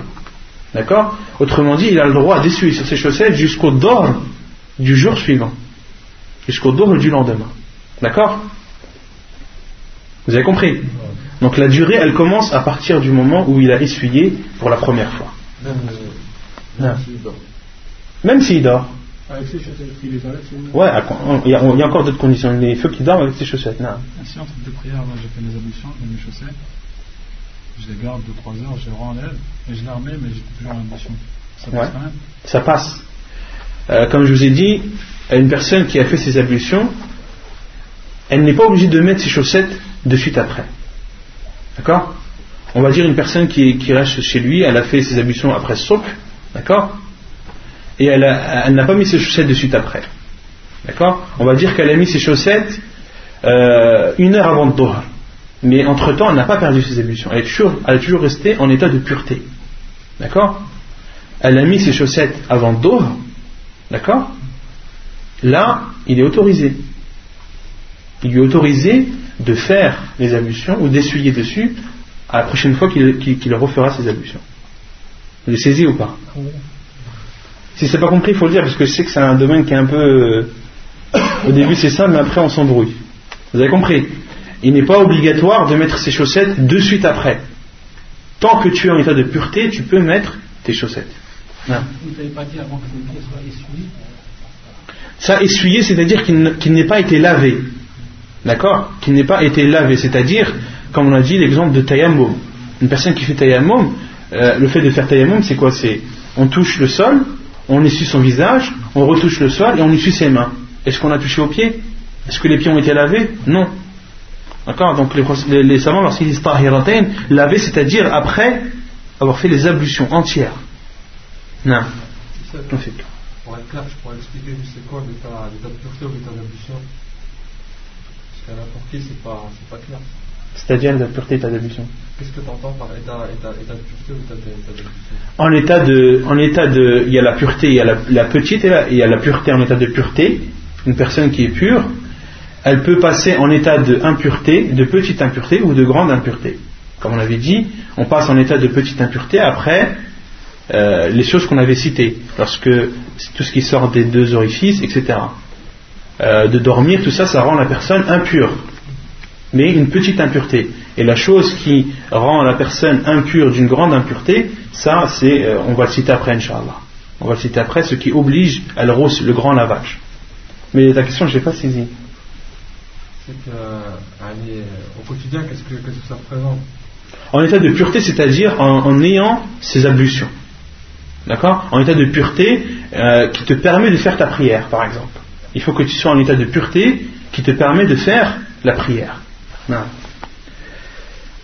D'accord? Autrement dit, il a le droit d'essuyer sur ses chaussettes jusqu'au Dohr du jour suivant, jusqu'au Dohr du lendemain. D'accord? Vous avez compris? Donc la durée, elle commence à partir du moment où il a essuyé pour la première fois. Même, s'il dort. Même s'il dort. Avec ses chaussettes, il est Ouais, il y, a, il y a encore d'autres conditions. Les feux qui dorment avec ses chaussettes. Non. Si entre deux prières, moi j'ai fait mes ablutions, mes chaussettes, je les garde 2-3 heures, je les renlève, et je les remets, mais j'ai toujours l'ablution. Ça passe quand même Ça passe. Euh, comme je vous ai dit, une personne qui a fait ses ablutions, elle n'est pas obligée de mettre ses chaussettes de suite après. D'accord On va dire une personne qui, reste chez lui, elle a fait ses ablutions après souk, d'accord Et elle, n'a pas mis ses chaussettes de suite après. D'accord On va dire qu'elle a mis ses chaussettes euh, une heure avant Doha. Mais entre-temps, elle n'a pas perdu ses ablutions. Elle est, toujours, elle toujours restée en état de pureté. D'accord Elle a mis ses chaussettes avant Doha. D'accord Là, il est autorisé. il lui est autorisé de faire les ablutions ou d'essuyer dessus à la prochaine fois qu'il refera ses ablutions. Vous le saisi ou pas Si c'est pas compris, il faut le dire, parce que je sais que c'est un domaine qui est un peu. Euh, au début c'est ça, mais après on s'embrouille. Vous avez compris? Il n'est pas obligatoire de mettre ses chaussettes de suite après. Tant que tu es en état de pureté, tu peux mettre tes chaussettes. Vous n'avez pas dit avant que les pieds soient essuyés? Ça, essuyé, c'est-à-dire qu'il n'ait pas été lavé. D'accord Qu'il n'ait pas été lavé, c'est-à-dire, comme on a dit, l'exemple de tayammum. Une personne qui fait tayammum, euh, le fait de faire tayammum, c'est quoi? C'est on touche le sol, on essuie son visage, on retouche le sol et on essuie ses mains. Est-ce qu'on a touché aux pieds? Est-ce que les pieds ont été lavés? Non. D'accord? Donc les, les, savants, lorsqu'ils disent tahiratain, laver, c'est-à-dire après avoir fait les ablutions entières. Non. Pour être clair, je pourrais expliquer c'est quoi l'état de pureté ou l'état d'ablution C'est pas, pas clair. C'est-à-dire l'état de pureté, état d'ablution Qu'est-ce que tu entends par état, état, état de pureté ou état d'ablution En état de, en état de, il y a la pureté, il y a la, la petite et la, il y a la pureté en état de pureté. Une personne qui est pure, elle peut passer en état de impureté, de petite impureté ou de grande impureté. Comme on avait dit, on passe en état de petite impureté après euh, les choses qu'on avait citées, lorsque tout ce qui sort des deux orifices, etc. Euh, de dormir, tout ça, ça rend la personne impure, mais une petite impureté. Et la chose qui rend la personne impure d'une grande impureté, ça, c'est, euh, on va le citer après, Inch'Allah. On va le citer après, ce qui oblige à le, le grand lavage. Mais la question, je n'ai pas saisie c'est euh, au quotidien, qu'est-ce que, ça représente? En état de pureté, c'est-à-dire en, ayant ces ablutions. D'accord? En état de pureté euh, qui te permet de faire ta prière, par exemple Il faut que tu sois en état de pureté qui te permet de faire la prière.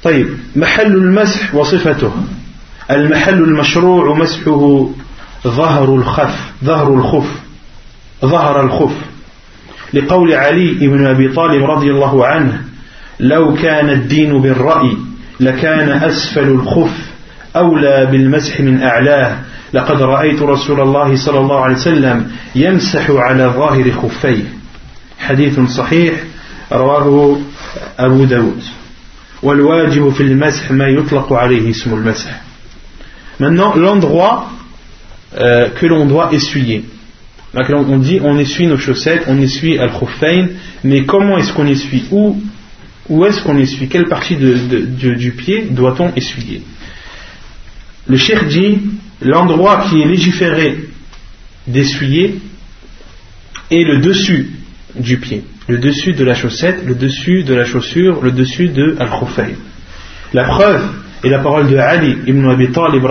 طيب محل المسح وصفته المحل المشروع مسحه ظهر الخف ظهر الخف ظهر الخف لقول علي بن أبي طالب رضي الله عنه لو كان الدين بالرأي لكان أسفل الخف أولى بالمسح من أعلاه لقد رأيت رسول الله صلى الله عليه وسلم يمسح على ظاهر خفيه حديث صحيح رواه أبو داود والواجب في المسح ما يطلق عليه اسم المسح Maintenant, l'endroit euh, que l'on doit essuyer. on dit on essuie nos chaussettes, on essuie al-khuffayn, mais comment est-ce qu'on essuie Où, où est-ce qu'on essuie Quelle partie du pied doit-on essuyer Le cheikh dit l'endroit qui est légiféré d'essuyer est le dessus du pied, le dessus de la chaussette, le dessus de la chaussure, le dessus de al-khuffayn. La preuve est la parole de Ali ibn Abi Talib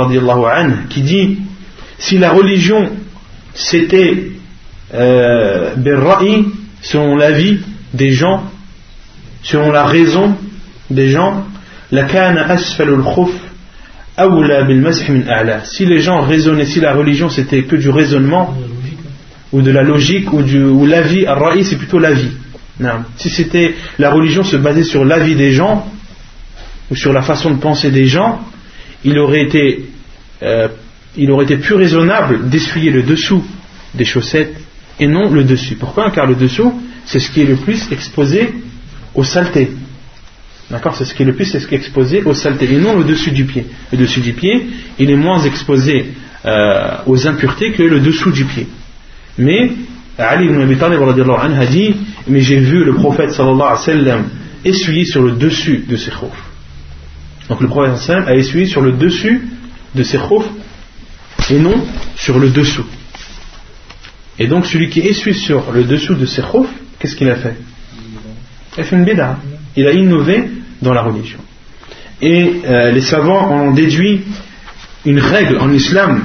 qui dit si la religion c'était euh, selon l'avis des gens, selon la raison des gens, la Si les gens raisonnaient, si la religion c'était que du raisonnement, ou de la logique, ou, du, ou l'avis, ra'i c'est plutôt l'avis. Si c'était la religion se basait sur l'avis des gens, ou sur la façon de penser des gens, il aurait été euh, il aurait été plus raisonnable d'essuyer le dessous des chaussettes et non le dessus. Pourquoi? Car le dessous, c'est ce qui est le plus exposé aux saletés. D'accord C'est ce qui est le plus exposé aux saletés et non le dessus du pied. Le dessus du pied, il est moins exposé euh, aux impuretés que le dessous du pied. Mais Ali ibn Abi Talib a dit Mais j'ai vu le prophète sallallahu alayhi wa sallam essuyer sur le dessus de ses khoufs. Donc le prophète a essuyé sur le dessus de ses khoufs et non sur le dessous. Et donc celui qui essuie sur le dessous de ses khoufs, qu'est-ce qu'il a fait? Il a fait une bida. Il a innové dans la religion. Et euh, les savants ont déduit une règle en islam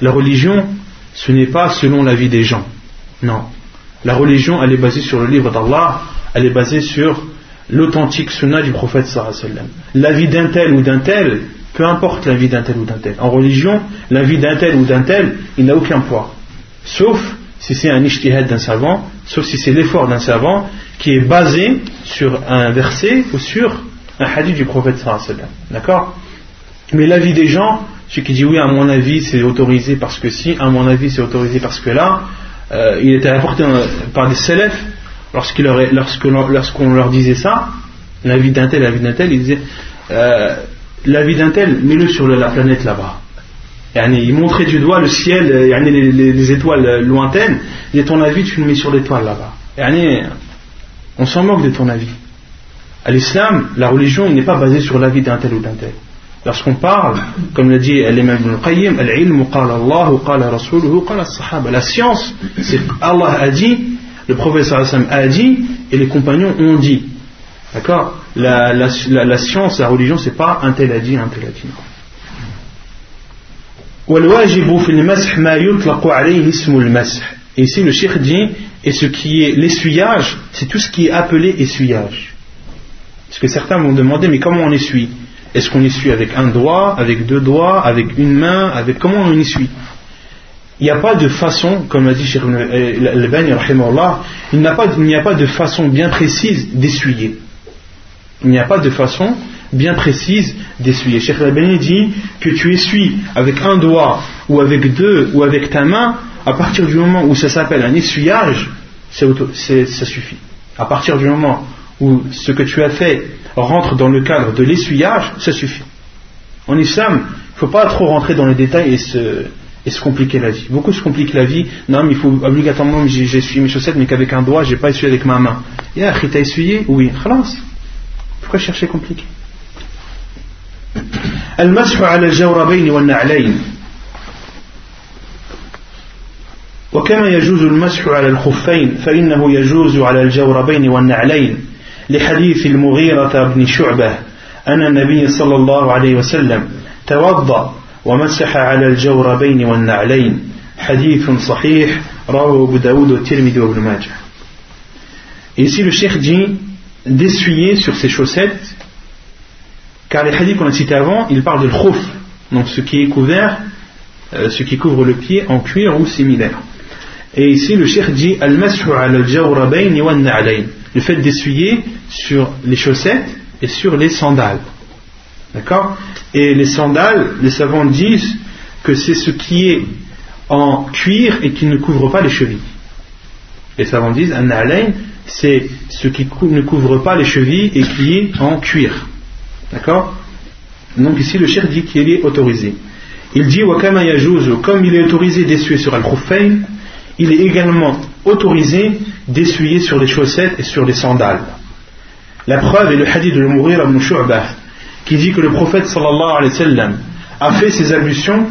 La religion, ce n'est pas selon la vie des gens. Non. La religion, elle est basée sur le livre d'Allah, elle est basée sur l'authentique sunnah du prophète sallallahu La vie d'un tel ou d'un tel, peu importe la vie d'un tel ou d'un tel. En religion, la vie d'un tel ou d'un tel, il n'a aucun poids. Sauf si c'est un ishtihad d'un savant, sauf si c'est l'effort d'un savant qui est basé sur un verset ou sur un hadith du prophète D'accord? Mais la vie des gens, celui qui dit oui, à mon avis, c'est autorisé parce que si, à mon avis, c'est autorisé parce que là, euh, il était apporté par des célèbres lorsqu'on leur disait ça, la vie d'un tel, la vie d'un tel, ils disaient euh, la vie d'un tel, mets-le sur la planète là-bas. Il montrait du doigt le ciel, euh, les, les, étoiles lointaines, et ton avis, tu le mets sur l'étoile là-bas. On s'en moque de ton avis. À l'islam, la religion n'est pas basée sur l'avis d'un tel ou d'un tel. Lorsqu'on parle, comme l'a dit l'imam ibn qayyim la science, c'est Allah a dit, le prophète a dit, et les compagnons ont dit. D'accord? La, science, la religion, c'est pas un tel a dit, un tel a dit. Et ici le cheikh dit, et ce qui est l'essuyage, c'est tout ce qui est appelé essuyage. Parce que certains vont demander, mais comment on essuie? Est-ce qu'on essuie avec un doigt, avec deux doigts, avec une main, avec comment on essuie? Il n'y a pas de façon, comme l'a dit Cheikh Al-Bani, il n'y a pas de façon bien précise d'essuyer. Il n'y a pas de façon bien précise d'essuyer. Cheikh Al-Bani dit que tu essuies avec un doigt ou avec deux ou avec ta main, à partir du moment où ça s'appelle un essuyage, ça suffit. À partir du moment où ce que tu as fait rentre dans le cadre de l'essuyage, ça suffit. En islam, il ne faut pas trop rentrer dans les détails et se, et compliquer la vie. Beaucoup se compliquent la vie. Non, mais il faut obligatoirement, j'essuie mes chaussettes, mais qu'avec un doigt, je n'ai pas essuyé avec ma main. Ya, t'as essuyé? Oui, khalas. Pourquoi chercher compliqué? المسح على الجوربين والنعلين. وكما يجوز المسح على الخفين فإنه يجوز على الجوربين والنعلين. لحديث المغيرة بن شعبة أن النبي صلى الله عليه وسلم توضأ ومسح على الجوربين والنعلين. حديث صحيح رواه أبو داود والترمذي وابن ماجه. Ici le cheikh dit d'essuyer sur ses chaussettes car les hadiths qu'on a cités avant ils parlent de l'khouf donc ce qui est couvert euh, ce qui couvre le pied en cuir ou similaire et ici le cheikh dit wa al-na'layn le fait d'essuyer sur les chaussettes et sur les sandales. D'accord? Et les sandales, les savants disent que c'est ce qui est en cuir et qui ne couvre pas les chevilles. Les savants disent un alain, c'est ce qui ne couvre pas les chevilles et qui est en cuir. D'accord Donc ici le cher dit qu'il est autorisé. Il dit comme il est autorisé d'essuyer sur al il est également autorisé d'essuyer sur les chaussettes et sur les sandales. La preuve est le hadith de Mourir ibn Shu'bah qui dit que le prophète sallallahu alayhi wa a fait ses ablutions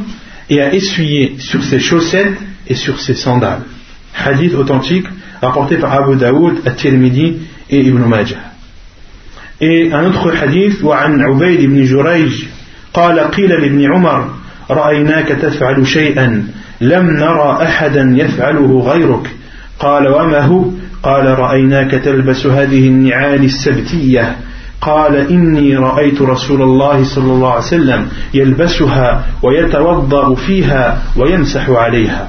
et a essuyé sur ses chaussettes et sur ses sandales. Hadith authentique rapporté par Abu Daoud, At-Tirmidhi et Ibn Majah. Et un autre hadith, وعن عبيد بن جريج. قال قيل لابن عمر رأيناك تفعل شيئا لم نرى أحدا يفعله غيرك. قال وما هو؟ قال رأيناك تلبس هذه النعال السبتية. قال إني رأيت رسول الله صلى الله عليه وسلم يلبسها ويتوضأ فيها ويمسح عليها.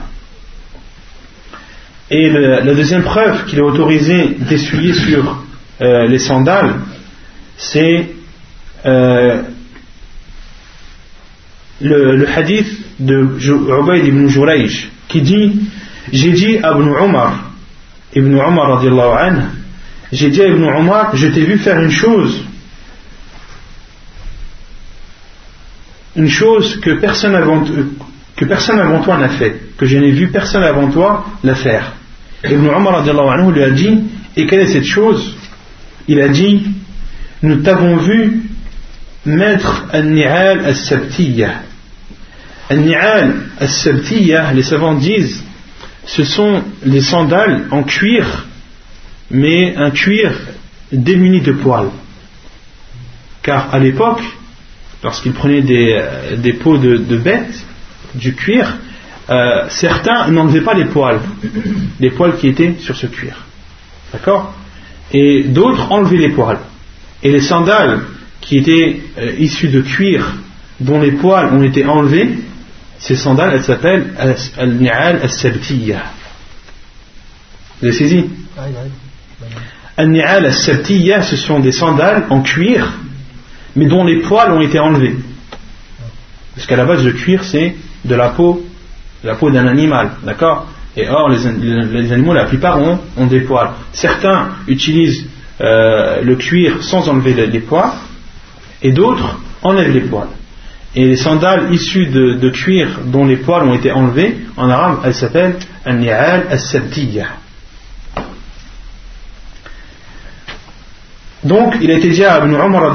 Et le, la deuxième preuve qu'il est autorisé d'essuyer sur euh, les sandales, c'est euh, le, hadith de Ubaid ibn Jurayj qui dit J'ai dit à Ibn Omar, Ibn Omar j'ai dit à Ibn Omar, je t'ai vu faire une chose, une chose que personne avant, toi n'a fait, que je n'ai vu personne avant toi la faire. Ibn Omar lui a dit, et quelle est cette chose? Il a dit, nous t'avons vu mettre un-ni'al al-sabtiyah Al-ni'al al les savants disent, ce sont les sandales en cuir, mais un cuir démuni de poils. Car à l'époque, lorsqu'ils prenaient des, euh, peaux de, bêtes, du cuir, euh, certains n'enlevaient pas les poils, les poils qui étaient sur ce cuir. D'accord? Et d'autres enlevaient les poils. Et les sandales qui étaient euh, issues de cuir, dont les poils ont été enlevés, ces sandales, elles s'appellent Al-Ni'al Al-Sabtiyya. Vous avez saisi Al-Ni'al Al-Sabtiyya, ce sont des sandales en cuir, mais dont les poils ont été enlevés. Parce qu'à la base, le cuir, c'est de la peau, de la peau d'un animal, d'accord? Et or, les, animaux, la plupart ont, des poils. Certains utilisent euh, le cuir sans enlever les, poils, et d'autres enlèvent les poils. Et les sandales issues de, cuir dont les poils ont été enlevés, en arabe, elles s'appellent an-ni'al as-sabtiyya. Donc, il a été dit à Ibn Umar,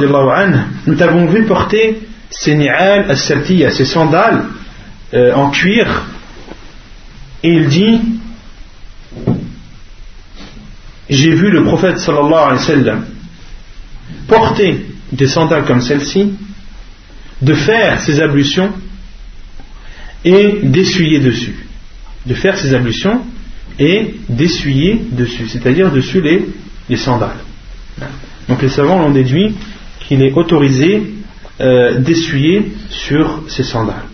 nous t'avons vu porter ces ni'al as-sabtiyya, ces sandales euh, en cuir, et il dit J'ai vu le prophète sallallahu alayhi wa sallam porter des sandales comme celle-ci, de faire ses ablutions et d'essuyer dessus. De faire ses ablutions et d'essuyer dessus, c'est-à-dire dessus les, les, sandales. Donc les savants l'ont déduit qu'il est autorisé euh, d'essuyer sur ces sandales.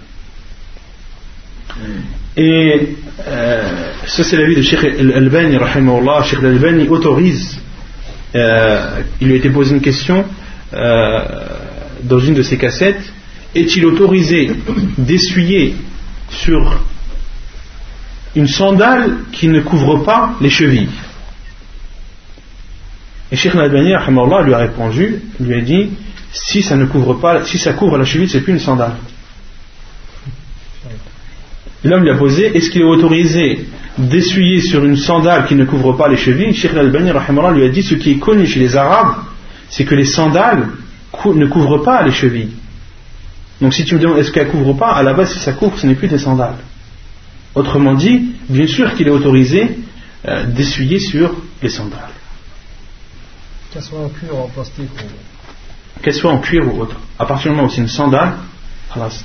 Et euh, ça c'est l'avis de Sheikh Al-Albani, Sheikh Al-Albani autorise, euh, il lui a été posé une question dans une de ses cassettes, est-il autorisé d'essuyer sur une sandale qui ne couvre pas les chevilles? Et Sheikh Al-Albani lui a répondu, lui a dit si ça ne couvre pas, si ça couvre la cheville, c'est plus une sandale. L'homme lui a posé est-ce qu'il est autorisé d'essuyer sur une sandale qui ne couvre pas les chevilles? Sheikh Al-Albani lui a dit ce qui est connu chez les Arabes, c'est que les sandales ne couvrent pas les chevilles. Donc si tu me demandes est-ce qu'elle couvre pas, à la base si ça couvre, ce n'est plus des sandales. Autrement dit, bien sûr qu'il est autorisé euh, d'essuyer sur les sandales. Qu'elle soit en cuir ou en plastique Qu'elle soit en cuir ou autre. À partir du moment où c'est une sandale,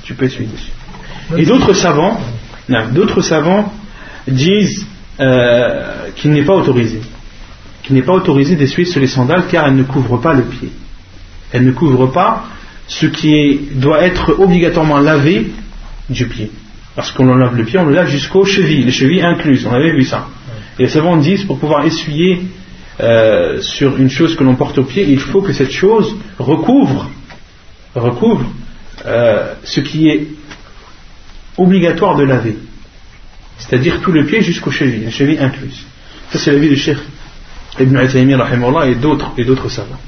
tu peux essuyer dessus. Et d'autres savants, d'autres savants disent euh, qu'il n'est pas autorisé. Qu'il n'est pas autorisé d'essuyer sur les sandales car elles ne couvrent pas le pied. Elles ne couvrent pas ce qui doit être obligatoirement lavé du pied. Lorsqu'on lave le pied, on le lave jusqu'aux chevilles, les chevilles incluses. On avait vu ça. Et les savants disent pour pouvoir essuyer euh, sur une chose que l'on porte au pied, il faut que cette chose recouvre, recouvre euh, ce qui est obligatoire de laver. C'est-à-dire tout le pied jusqu'aux chevilles, les chevilles incluses. Ça c'est l'avis du Cheikh Ibn Uthaymi et d'autres et d'autres savants.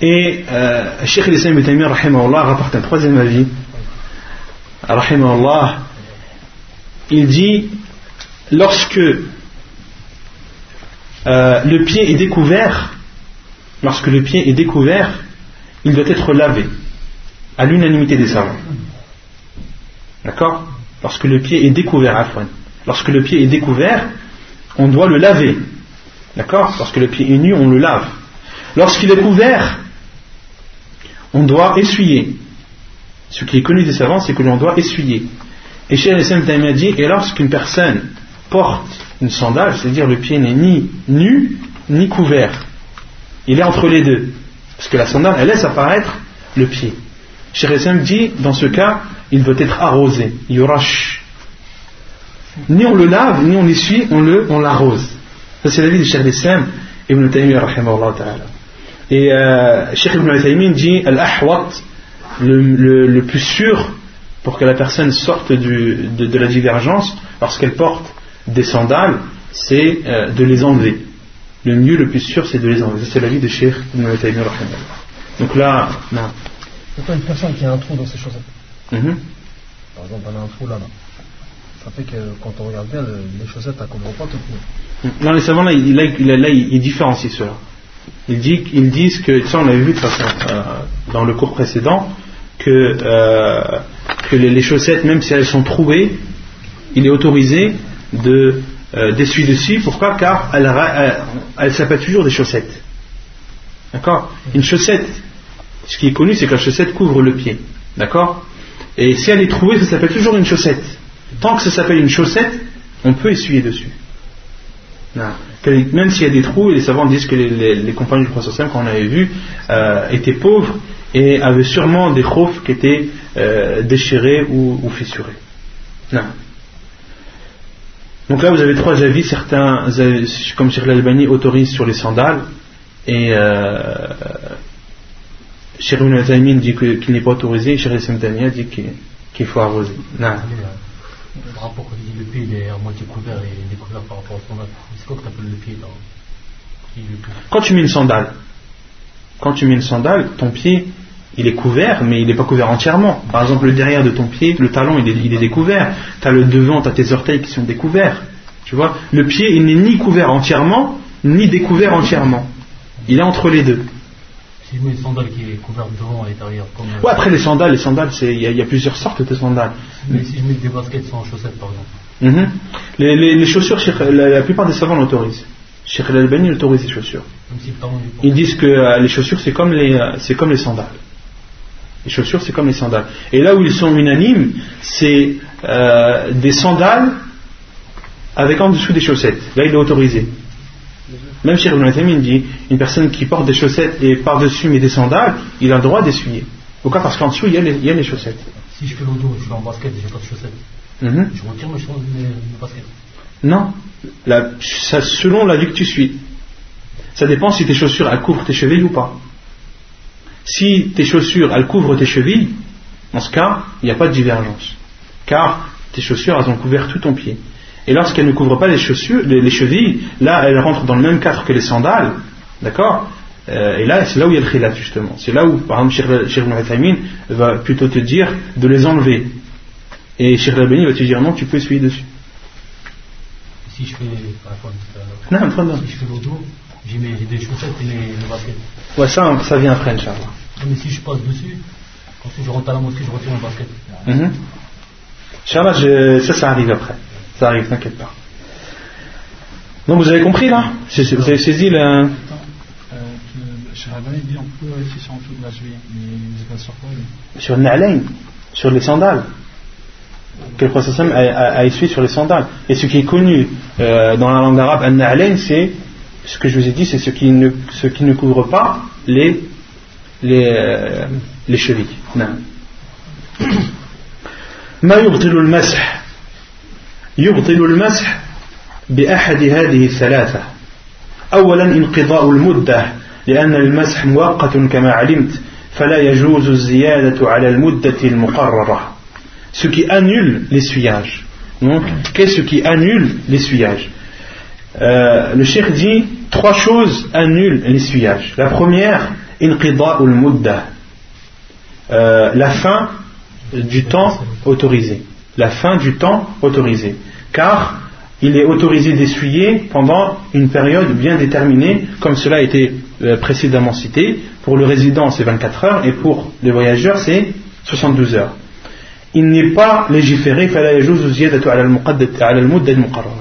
Et euh, Cheikh Ibn Taymiyyah rapporte un troisième avis. il dit lorsque euh, le pied est découvert, lorsque le pied est découvert, il doit être lavé, à l'unanimité des savants. D'accord? Lorsque le pied est découvert, lorsque le pied est découvert, on doit le laver. D'accord? Lorsque le pied est nu, on le lave. Lorsqu'il est couvert, on doit essuyer. Ce qui est connu des savants, c'est que l'on doit essuyer. Et chez les a dit, et lorsqu'une personne porte une sandale, c'est-à-dire le pied n'est ni nu ni couvert, il est entre les deux. Parce que la sandale, elle laisse apparaître le pied. Cheikh dit, dans ce cas, il doit être arrosé, yurash. Ni on le lave, ni on l'essuie, on le, on l'arrose. Ça c'est l'avis de Cheikh Islam Ibn Taymiyyah ta'ala. Et euh, Sheikh Ibn Uthaymin dit Al-Ahwat, le, le, plus sûr pour que la personne sorte de, la divergence lorsqu'elle porte des sandales, c'est euh, de les enlever. Le mieux, le plus sûr, c'est de les enlever. C'est l'avis de Sheikh Ibn Uthaymin. Donc là, non. Pourquoi une personne qui a un trou dans ses chaussettes mm-hmm. Par exemple, elle a un trou là, là. Ça fait que quand on regarde bien, les chaussettes, elles ne couvrent pas tout le Non, les savants, là, il, là, il, là, il différencie cela. Ils, disent que, ça on l'avait vu de façon euh, dans le cours précédent, que, euh, que les, chaussettes, même si elles sont trouées, il est autorisé de euh, d'essuyer dessus. Pourquoi? Car elles elle, s'appellent toujours des chaussettes. D'accord? Une chaussette, ce qui est connu, c'est que la chaussette couvre le pied. D'accord? Et si elle est trouée, ça s'appelle toujours une chaussette. Tant que ça s'appelle une chaussette, on peut essuyer dessus. Même s'il y a des trous, les savants disent que les, compagnons du prophète qu'on avait vu, euh, étaient pauvres et avaient sûrement des khofs qui étaient euh, déchirés ou, fissurés. Donc là, vous avez trois avis. Certains, comme Cheikh Al-Albani, autorisent sur les sandales et euh, Cheikh Ibn dit qu'il n'est pas autorisé Cheikh Al-Samtania dit qu'il faut arroser. Par rapport quand le pied il est à moitié couvert et découvert par rapport au sandal, c'est quoi que tu appelles le pied? Quand tu mets une sandale, quand tu mets une sandale, ton pied il est couvert, mais il n'est pas couvert entièrement. Par exemple, le derrière de ton pied, le talon, il est, il est découvert. Tu as le devant, tu as tes orteils qui sont découverts. Tu vois? Le pied, il n'est ni couvert entièrement, ni découvert entièrement. Il est entre les deux. Si je mets une sandale qui est couverte devant et derrière, comme. Ouais, après les sandales, les sandales, il y, a plusieurs sortes de sandales. Mais si je mets des baskets sans chaussettes, par exemple. Mhm. les, chaussures, la, plupart des savants l'autorisent. Cheikh Al-Albani autorise les chaussures. Ils disent que euh, les chaussures, c'est comme les, euh, c'est comme les sandales. Les chaussures, c'est comme les sandales. Et là où ils sont unanimes, c'est euh, des sandales avec en dessous des chaussettes. Là, il est autorisé. Même Cheikh Ibn dit une personne qui porte des chaussettes et par-dessus met des sandales, il a le droit d'essuyer. Pourquoi Parce qu'en dessous, il y, a les, il y, a les, chaussettes. Si je fais l'auto, je suis en basket et j'ai pas de chaussettes, mhm. je retire mes, mes, mes baskets. Non, la, ça, selon la vie que tu suis. Ça dépend si tes chaussures elles couvrent tes chevilles ou pas. Si tes chaussures elles couvrent tes chevilles, dans ce cas, il n'y a pas de divergence. Car tes chaussures elles ont couvert tout ton pied. Et lorsqu'elles ne couvrent pas les, chevilles, là elles rentrent dans le même cadre que les sandales, d'accord euh, Et là c'est là où il y a le khilaf justement. C'est là où, par exemple, Cheikh Ibn va plutôt te dire de les enlever. Et Cheikh Al-Bani va te dire non, tu peux essuyer dessus. Si je fais, non, non. Si je fais l'auto, j'ai des chaussettes et les, baskets. Ouais, ça, ça vient après, Inch'Allah. Mais si je passe dessus, quand je rentre à la mosquée, je retire mon basket. Mm -hmm. ça, ça arrive après. Ça arrive, t'inquiète pas. Donc vous avez compris là Vous avez saisi le. Euh, sur la pas sur les sandales. Que le prophète a, a, a, essuyé sur les sandales. Et ce qui est connu euh, dans la langue arabe, al c'est ce que je vous ai dit, c'est ce qui ne, ce qui ne couvre pas les, les, euh, les chevilles. Non. ما يبطل المسح يبطل المسح بأحد هذه الثلاثة أولا انقضاء المدة لأن المسح مؤقت كما علمت فلا يجوز الزيادة على المدة المقررة ce qui annule l'essuyage donc qu'est-ce qui annule l'essuyage euh, le cheikh dit trois choses annulent l'essuyage la première inqida'ul mudda euh, la fin du temps autorisé la fin du temps autorisé. Car il est autorisé d'essuyer pendant une période bien déterminée, comme cela a été euh, précédemment cité. Pour le résident, c'est 24 heures, et pour les voyageurs, c'est 72 heures. Il n'est pas légiféré,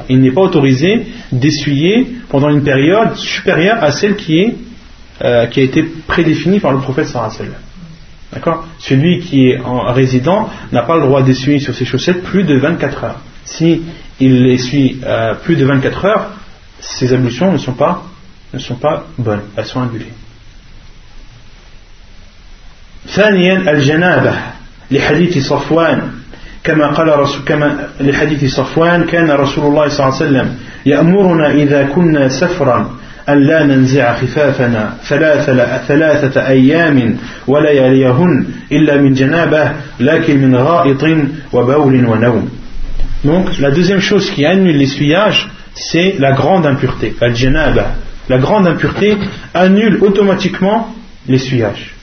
il n'est pas autorisé d'essuyer pendant une période supérieure à celle qui, euh, a été prédéfinie par le prophète sallallahu D'accord Celui qui est en résident n'a pas le droit d'essuyer sur ses chaussettes plus de 24 heures. Si il essuie euh, plus de 24 heures, ses ablutions ne sont pas, ne sont pas bonnes, elles sont annulées. ثانيا الجنابة لحديث صفوان كما قال رسول كما لحديث صفوان كان رسول الله صلى الله عليه وسلم يأمرنا إذا كنا سفرا أن لا ننزع خفافنا ثلاثة, ثلاثة أيام ولياليهن إلا من جنابه لكن من غائط وبول ونوم Donc la deuxième chose qui annule l'essuyage, c'est la grande impureté, la janaba. La grande impureté annule automatiquement l'essuyage.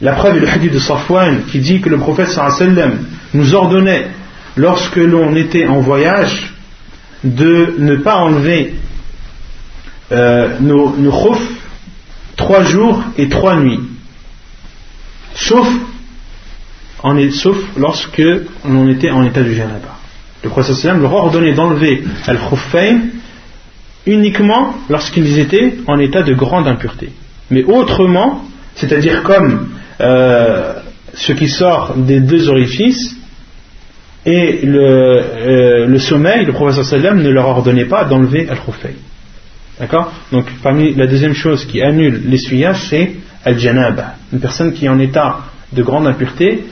La preuve est le hadith de Safwan qui dit que le prophète sallam nous ordonnait, lorsque l'on était en voyage, de ne pas enlever euh, nos, trois jours et trois nuits. Sauf, en sauf lorsque l'on était en état de janaba. Le prophète leur a ordonné d'enlever al khuffayn uniquement lorsqu'ils étaient en état de grande impureté. Mais autrement, c'est-à-dire comme euh, ce qui sort des deux orifices et le, euh, le sommeil, le prophète ne leur ordonnait pas d'enlever al khuffayn D'accord Donc, parmi la deuxième chose qui annule l'essuyage, c'est al-janaba. Une personne qui est en état de grande impureté,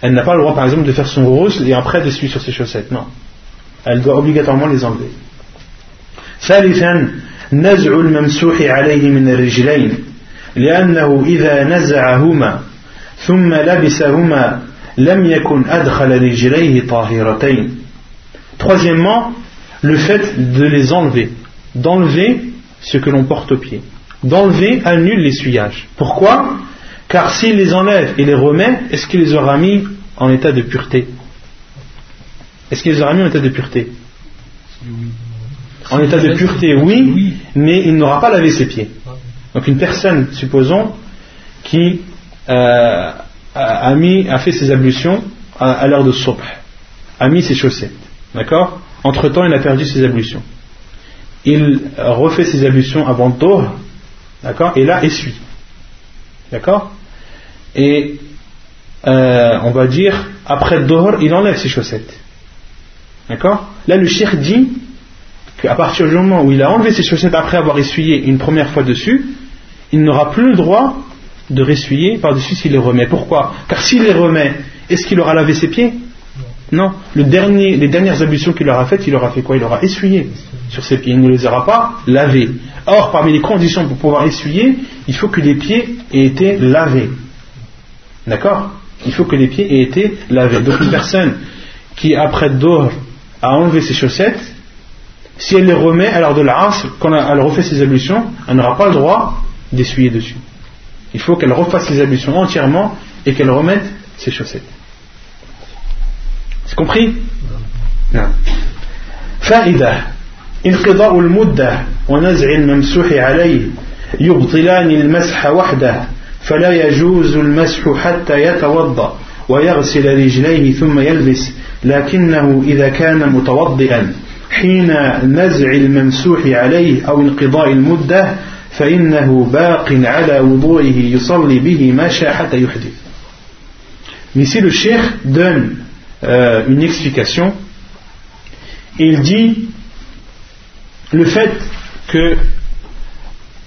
elle n'a pas le droit, par exemple, de faire son rose et après d'essuyer sur ses chaussettes. Non. Elle doit obligatoirement les enlever. ثالثا نزع الممسوح عليه من الرجلين لأنه إذا نزعهما ثم لبسهما لم يكن أدخل رجليه طاهرتين Troisièmement, le fait de les enlever, d'enlever ce que l'on porte au pied, d'enlever annule l'essuyage. Pourquoi? Car s'il les enlève et les remet, est-ce qu'il les aura mis en état de pureté? Est-ce qu'il les aura mis en état de pureté? En état de pureté, oui, mais il n'aura pas lavé ses pieds. Donc une personne, supposons, qui euh, a, mis, fait ses ablutions à, l'heure de Sobh, a mis ses chaussettes, d'accord? Entre temps, il a perdu ses ablutions. Il refait ses ablutions avant Dohr, d'accord Et là, essuie, d'accord? Et euh, on va dire, après Dohr, il enlève ses chaussettes, d'accord? Là, le shir dit qu'à partir du moment où il a enlevé ses chaussettes après avoir essuyé une première fois dessus, il n'aura plus le droit de ressuyer par-dessus s'il les remet. Pourquoi? Car s'il les remet, est-ce qu'il aura lavé ses pieds? Non. Les dernières ablutions qu'il aura faites, il aura fait quoi? Il aura essuyé sur ses pieds. Il ne les aura pas lavés. Or, parmi les conditions pour pouvoir essuyer, il faut que les pieds aient été lavés. D'accord? Il faut que les pieds aient été lavés. Donc une personne qui, après d'or, a enlevé ses chaussettes, si elle les remet l'heure de l'asr, quand elle refait ses ablutions, elle n'aura pas le droit d'essuyer dessus. Il faut qu'elle refasse les ablutions entièrement et qu'elle remette ses chaussettes. C'est compris? Non. فائدة انقضاء المدة ونزع الممسوح عليه يبطلان المسح وحده فلا يجوز المسح حتى يتوضأ ويغسل رجليه ثم يلبس لكنه إذا كان متوضئا حين نزع الممسوح عليه أو انقضاء المدة mais si le cheikh donne euh, une explication, il dit le fait que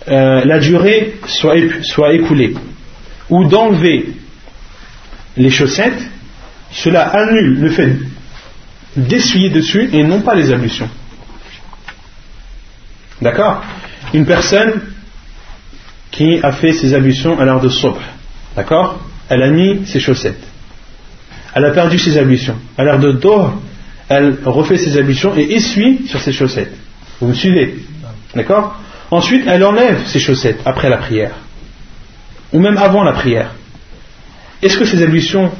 euh, la durée soit, écoulée ou d'enlever les chaussettes, cela annule le fait d'essuyer dessus et non pas les ablutions. D'accord? Une personne qui a fait ses ablutions à l'heure de Sobh. D'accord? Elle a mis ses chaussettes. Elle a perdu ses ablutions. À l'heure de Dohr, elle refait ses ablutions et essuie sur ses chaussettes. Vous me suivez? D'accord? Ensuite, elle enlève ses chaussettes après la prière. Ou même avant la prière. Est-ce que ses ablutions,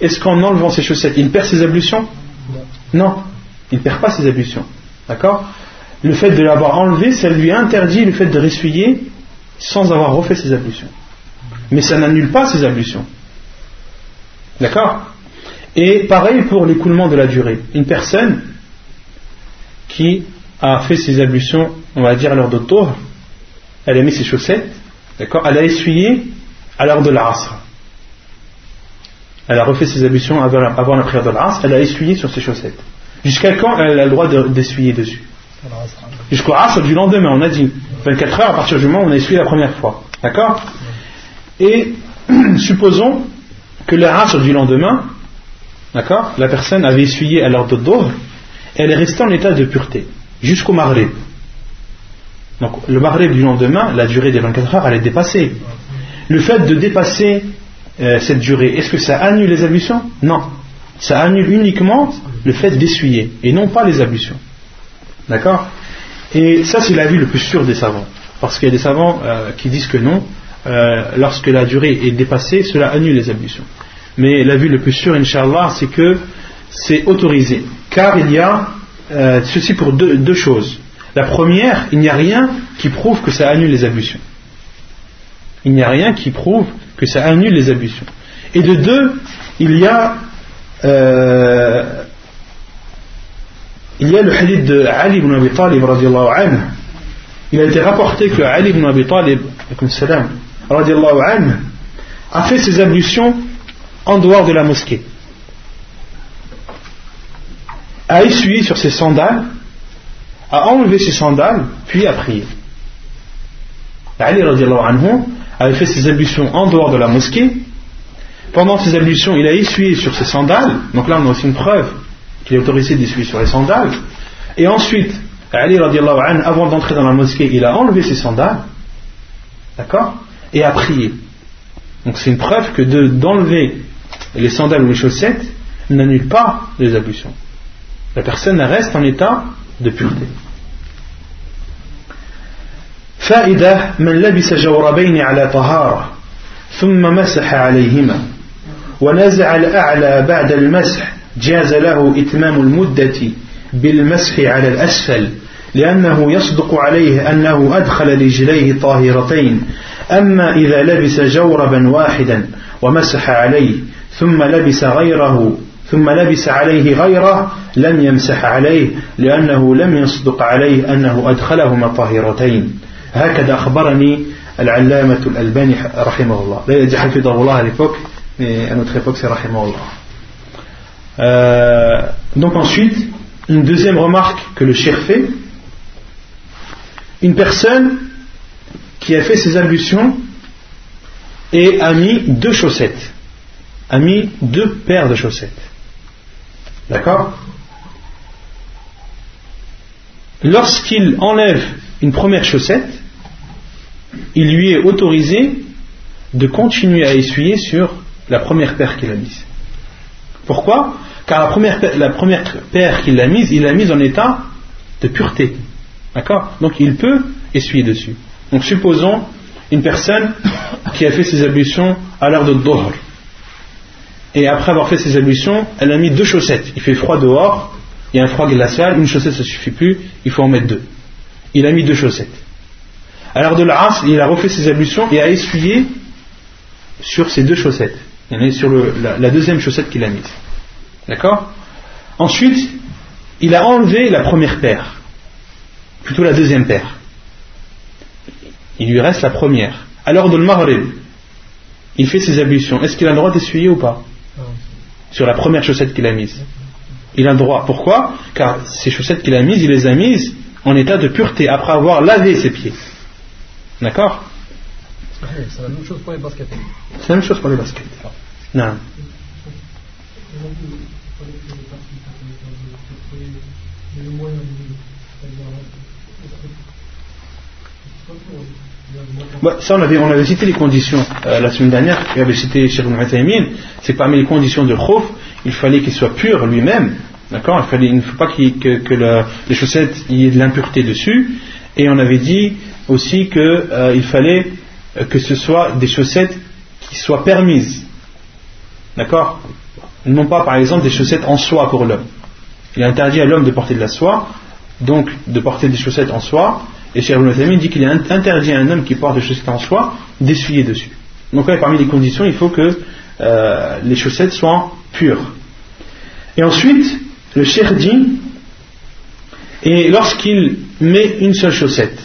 est-ce qu'en enlevant ses chaussettes, il perd ses ablutions Non. Il ne perd pas ses ablutions. D'accord? Le fait de l'avoir enlevé, ça lui interdit le fait de ressuyer sans avoir refait ses ablutions. Mais ça n'annule pas ses ablutions. D'accord? Et pareil pour l'écoulement de la durée. Une personne qui a fait ses ablutions, on va dire à l'heure tour, elle a mis ses chaussettes, d'accord Elle a essuyé à l'heure de l'asr. Elle a refait ses ablutions avant la, avant la prière de l'asr, elle a essuyé sur ses chaussettes. Jusqu'à quand elle a le droit d'essuyer dessus? Jusqu'au asr du lendemain, on a dit. 24 heures à partir du moment où on a essuyé la première fois. D'accord? Et supposons que le asr du lendemain, d'accord La personne avait essuyé à l'heure de elle est restée en état de pureté, jusqu'au Maghrib. Donc le Maghrib du lendemain, la durée des 24 heures, elle est dépassée. Le fait de dépasser euh, cette durée, est-ce que ça annule les ablutions? Non. Ça annule uniquement le fait d'essuyer, et non pas les ablutions. D'accord? Et ça, c'est l'avis le plus sûr des savants. Parce qu'il y a des savants euh, qui disent que non, euh, lorsque la durée est dépassée, cela annule les ablutions. Mais l'avis le plus sûr, Inch'Allah, c'est que c'est autorisé. Car il y a euh, ceci pour deux, choses. La première, il n'y a rien qui prouve que ça annule les ablutions. Il n'y a rien qui prouve que ça annule les ablutions. Et de deux, il y a il y a le hadith de Ali ibn Abi Talib anhu. Il a été rapporté que Ali ibn Abi Talib anhu, a fait ses ablutions en dehors de la mosquée. A essuyé sur ses sandales, a enlevé ses sandales, puis a prié. Ali anhu avait fait ses ablutions en dehors de la mosquée. Pendant ses ablutions, il a essuyé sur ses sandales. Donc là, on a aussi une preuve qu'il est autorisé d'essuyer sur les sandales. Et ensuite, Ali anhu, avant d'entrer dans la mosquée, il a enlevé ses sandales, d'accord, et a prié. Donc c'est une preuve que d'enlever les sandales ou les chaussettes n'annulent pas les ablutions. La personne reste en état de pureté. فائدة من لبس جوربين على طهارة ثم مسح عليهما ونزع الأعلى بعد المسح جاز له إتمام المدة بالمسح على الأسفل لأنه يصدق عليه أنه أدخل رجليه طاهرتين أما إذا لبس جوربا واحدا ومسح عليه ثم لبس غيره ثم لبس عليه غيره لم يمسح عليه لأنه لم يصدق عليه أنه أدخلهما طاهرتين. هكذا أخبرني العلامة الألباني رحمه الله. لا يجي حفظه الله لفوك إيه، أن رحمه الله. آه، donc ensuite une deuxième remarque que le cheikh fait. Une personne qui a fait ses ablutions et a mis deux chaussettes. A mis deux paires de chaussettes. D'accord Lorsqu'il enlève une première chaussette, il lui est autorisé de continuer à essuyer sur la première paire qu'il a mise. Pourquoi? Car la première, paire qu'il a mise, il l'a mise en état de pureté. D'accord? Donc il peut essuyer dessus. Donc supposons une personne qui a fait ses ablutions à l'heure de Dohr. Et après avoir fait ses ablutions, elle a mis deux chaussettes. Il fait froid dehors, il y a un froid glacial, une chaussette ça suffit plus, il faut en mettre deux. Il a mis deux chaussettes. L'heure de l'As, il a refait ses ablutions et a essuyé sur ces deux chaussettes. Il est sur la, deuxième chaussette qu'il a mise. D'accord? Ensuite, il a enlevé la première paire plutôt la deuxième paire. Il lui reste la première. Alors de le Maghrib, il fait ses ablutions. Est-ce qu'il a le droit d'essuyer ou pas? Sur la première chaussette qu'il a mise. Il a le droit. Pourquoi? Car ces chaussettes qu'il a mises, il les a mises en état de pureté après avoir lavé ses pieds. D'accord? C'est la même chose pour les baskets. C'est la même chose pour les baskets. Non. Bah, ça, on avait, on avait cité les conditions euh, la semaine dernière, il avait cité Cheikh c'est parmi les conditions de Khouf, il fallait qu'il soit pur lui-même, d'accord? Il, il ne faut pas que, les chaussettes, ait de l'impureté dessus, et on avait dit aussi qu'il euh, fallait euh, que ce soit des chaussettes qui soient permises, d'accord? Non pas par exemple des chaussettes en soie pour l'homme. Il est interdit à l'homme de porter de la soie, donc de porter des chaussettes en soie, et Cheikh Ibn dit qu'il est interdit à un homme qui porte des chaussettes en soie d'essuyer dessus. Donc parmi les conditions, il faut que euh, les chaussettes soient pures. Et ensuite, le Cheikh dit, et lorsqu'il met une seule chaussette,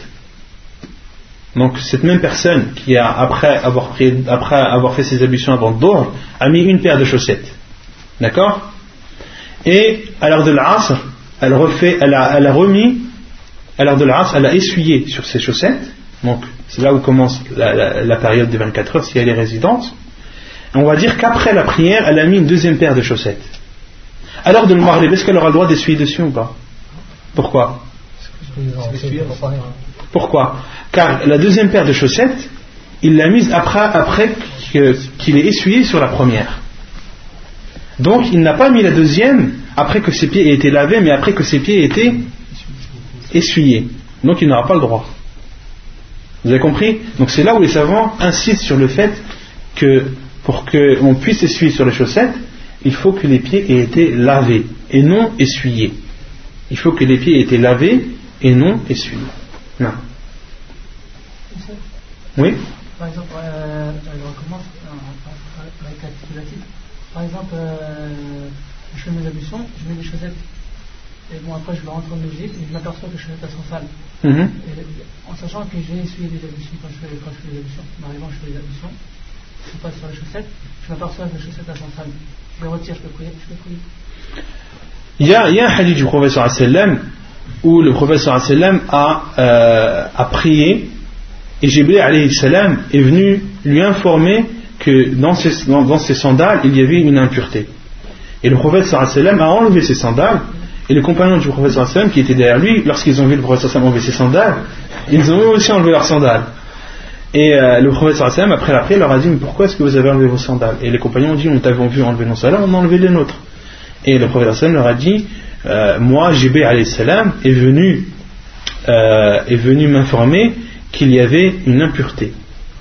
donc cette même personne qui a, après avoir, après avoir fait ses ablutions avant d'or, a mis une paire de chaussettes. D'accord? Et à l'heure de l'Asr, elle, refait, elle a remis à l'heure de l'Asr, elle a essuyé sur ses chaussettes. Donc, c'est là où commence la, période des 24 heures si elle est résidente. on va dire qu'après la prière, elle a mis une deuxième paire de chaussettes. L'heure de Maghrib, est-ce qu'elle aura le droit d'essuyer dessus ou pas? Pourquoi? Pourquoi? Car la deuxième paire de chaussettes, il l'a mise après, après qu'il ait essuyé sur la première. Donc, il n'a pas mis la deuxième après que ses pieds aient été lavés, mais après que ses pieds aient été essuyer. Donc il n'aura pas le droit. Vous avez compris? Donc c'est là où les savants insistent sur le fait que pour qu'on puisse essuyer sur les chaussettes, il faut que les pieds aient été lavés et non essuyés. Il faut que les pieds aient été lavés et non essuyés. Non. Oui? Par exemple, euh, je recommence avec Par exemple, euh, fais mes ablutions, je mets des chaussettes et bon, après, je vais rentrer en Égypte et je m'aperçois que je suis pas sans salle. Mm en sachant que j'ai essuyé des ablutions quand je fais, quand je fais les ablutions. En arrivant, je fais les ablutions. Je passe sur les chaussettes. Je m'aperçois que les chaussettes à sans salle. Je les retire, je peux prier. Je peux prier. Il y, a, il y a un hadith du professeur sallam où le professeur sallam a, euh, a prié et Jibril salam est venu lui informer que dans ses, dans, dans ses sandales il y avait une impureté. Et le professeur sallam a enlevé ses sandales et les compagnons du professeur qui étaient derrière lui, lorsqu'ils ont vu le professeur enlever ses sandales, ils ont eux aussi enlevé leurs sandales. Et euh, le prophète après la prière, leur a dit Mais pourquoi est-ce que vous avez enlevé vos sandales? Et les compagnons ont dit On t'avait vu enlever nos sandales, on a enlevé les nôtres. Et le prophète leur a dit euh, Moi, Jibé salam est venu, euh, est venu m'informer qu'il y avait une impureté.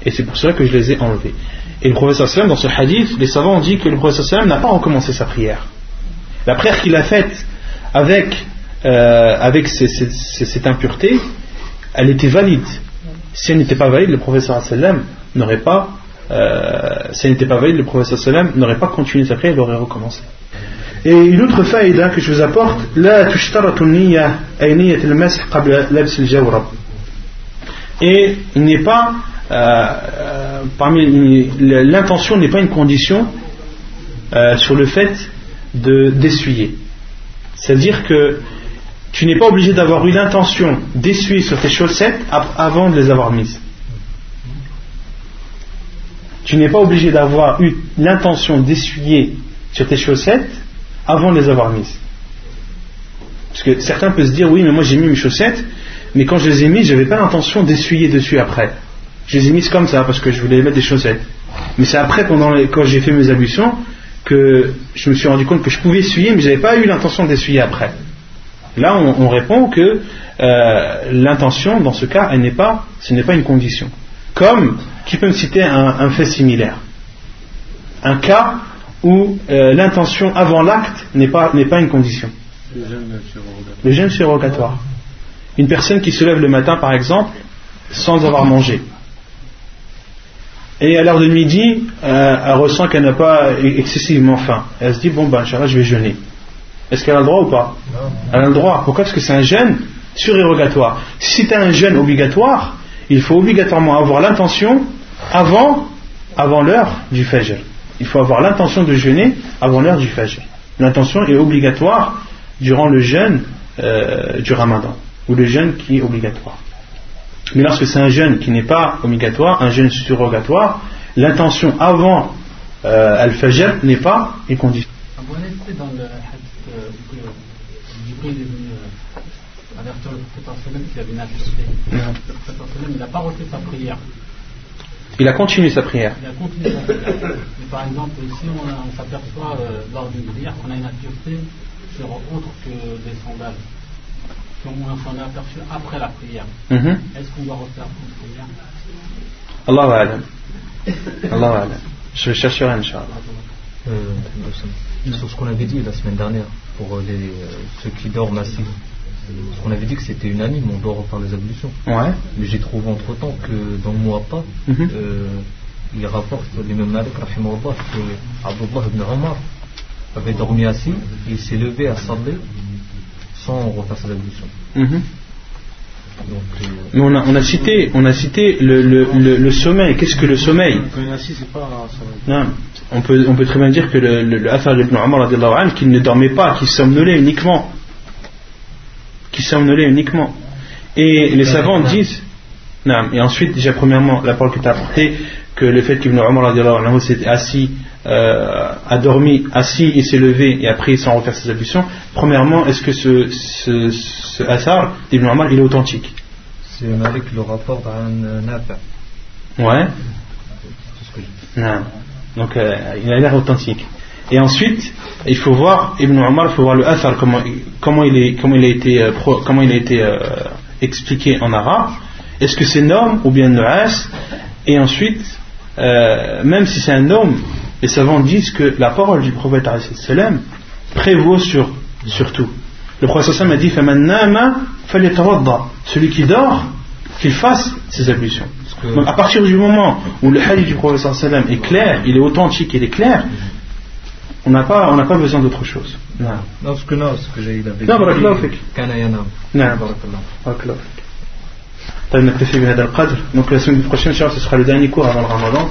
Et c'est pour cela que je les ai enlevés. Et le prophète dans ce hadith, les savants ont dit que le prophète n'a pas recommencé sa prière. La prière qu'il a faite avec, avec cette impureté, elle était valide si elle n'était pas valide, le professeur sallam n'aurait pas, euh, si elle n'était pas valide, le professeur n'aurait pas continué sa prière, il aurait recommencé. Et une autre faïda que je vous apporte, la Et il n'est pas, euh, euh, parmi l'intention n'est pas une condition euh, sur le fait de d'essuyer. C'est-à-dire que tu n'es pas obligé d'avoir eu l'intention d'essuyer sur tes chaussettes avant de les avoir mises. Tu n'es pas obligé d'avoir eu l'intention d'essuyer sur tes chaussettes avant de les avoir mises. Parce que certains peuvent se dire oui mais moi j'ai mis mes chaussettes mais quand je les ai mises je n'avais pas l'intention d'essuyer dessus après. Je les ai mises comme ça parce que je voulais mettre des chaussettes. Mais c'est après pendant quand j'ai fait mes ablutions que je me suis rendu compte que je pouvais essuyer mais je n'avais pas eu l'intention d'essuyer après. Là, on, répond que euh, l'intention, dans ce cas, elle n'est pas, ce n'est pas une condition. Comme, qui peut me citer un, fait similaire Un cas où euh, l'intention avant l'acte n'est pas, n'est pas une condition. Le jeûne surrogatoire. Une personne qui se lève le matin, par exemple, sans avoir mangé. Et à l'heure de midi, euh, elle ressent qu'elle n'a pas excessivement faim. Elle se dit, bon ben, je vais jeûner. Est-ce qu'elle a le droit ou pas? Elle a le droit. Pourquoi? Parce que c'est un jeûne surérogatoire. Si c'est un jeûne obligatoire, il faut obligatoirement avoir l'intention avant, avant l'heure du fajr. Il faut avoir l'intention de jeûner avant l'heure du fajr. L'intention est obligatoire durant le jeûne euh, du ramadan, ou le jeûne qui est obligatoire. Mais lorsque c'est un jeûne qui n'est pas obligatoire, un jeûne surrogatoire, l'intention avant euh, al-fajr n'est pas une condition il est venu euh, avertir le prophète qu'il avait une adversité. Le prophète il n'a pas refait sa prière. Il a continué sa prière. Il a continué sa prière. par exemple, si on, s'aperçoit euh, lors d'une prière qu'on a une impureté sur autre que des sandales, si on s'en est aperçu après la prière, mm-hmm. est-ce qu'on doit refaire une prière? Allah alam. Allah alam. Je chercherai, Inch'Allah. Euh, sur ce qu'on avait dit la semaine dernière pour les, euh, ceux qui dorment assis. Parce qu'on avait dit que c'était unanime, on doit refaire les ablutions. Ouais. Mais j'ai trouvé entre temps que dans le Mouatta, mm -hmm. euh, il rapporte l'imam Malik que Abdullah ibn Omar avait dormi assis et il s'est levé à Sadlé sans refaire ses ablutions. Mm euh, Mais on a, on a, cité, on a cité le, le, le, le sommeil. Qu'est-ce que le sommeil non, on, peut, on peut très bien dire que le, le, Afar ibn Omar qu'il ne dormait pas, qu'il somnolait uniquement. Qu'il somnolait uniquement. Et les savants disent, non, et ensuite, déjà premièrement, la parole que tu as apportée, que le fait qu'Ibn Omar s'était assis, euh, a dormi, assis et s'est levé, et après sans refaire ses ablutions, premièrement, est-ce que ce, ce, ce Asar d'Ibn Omar, il est authentique? C'est Malik le rapport à un Nafa. Ouais. Non. Donc, euh, il a l'air authentique. Et ensuite, il faut voir Ibn Omar, il faut voir le Asar, comment, comment, il, est, comment il a été, euh, comment il a été euh, expliqué en arabe. Est-ce que c'est norme ou bien nuas Et ensuite, euh, même si c'est un homme, les savants disent que la parole du prophète prévaut sur, sur tout. Le prophète a dit Celui qui dort, qu'il fasse ses ablutions. Donc à partir du moment où le hadith du prophète est clair, il est authentique, il est clair, on n'a pas, on pas besoin d'autre chose. Non, non, ce que non, ce que j'ai dit. Non, barakallahu fik. Non, barakallahu donc la semaine prochaine, ce sera le dernier cours avant le ramadan.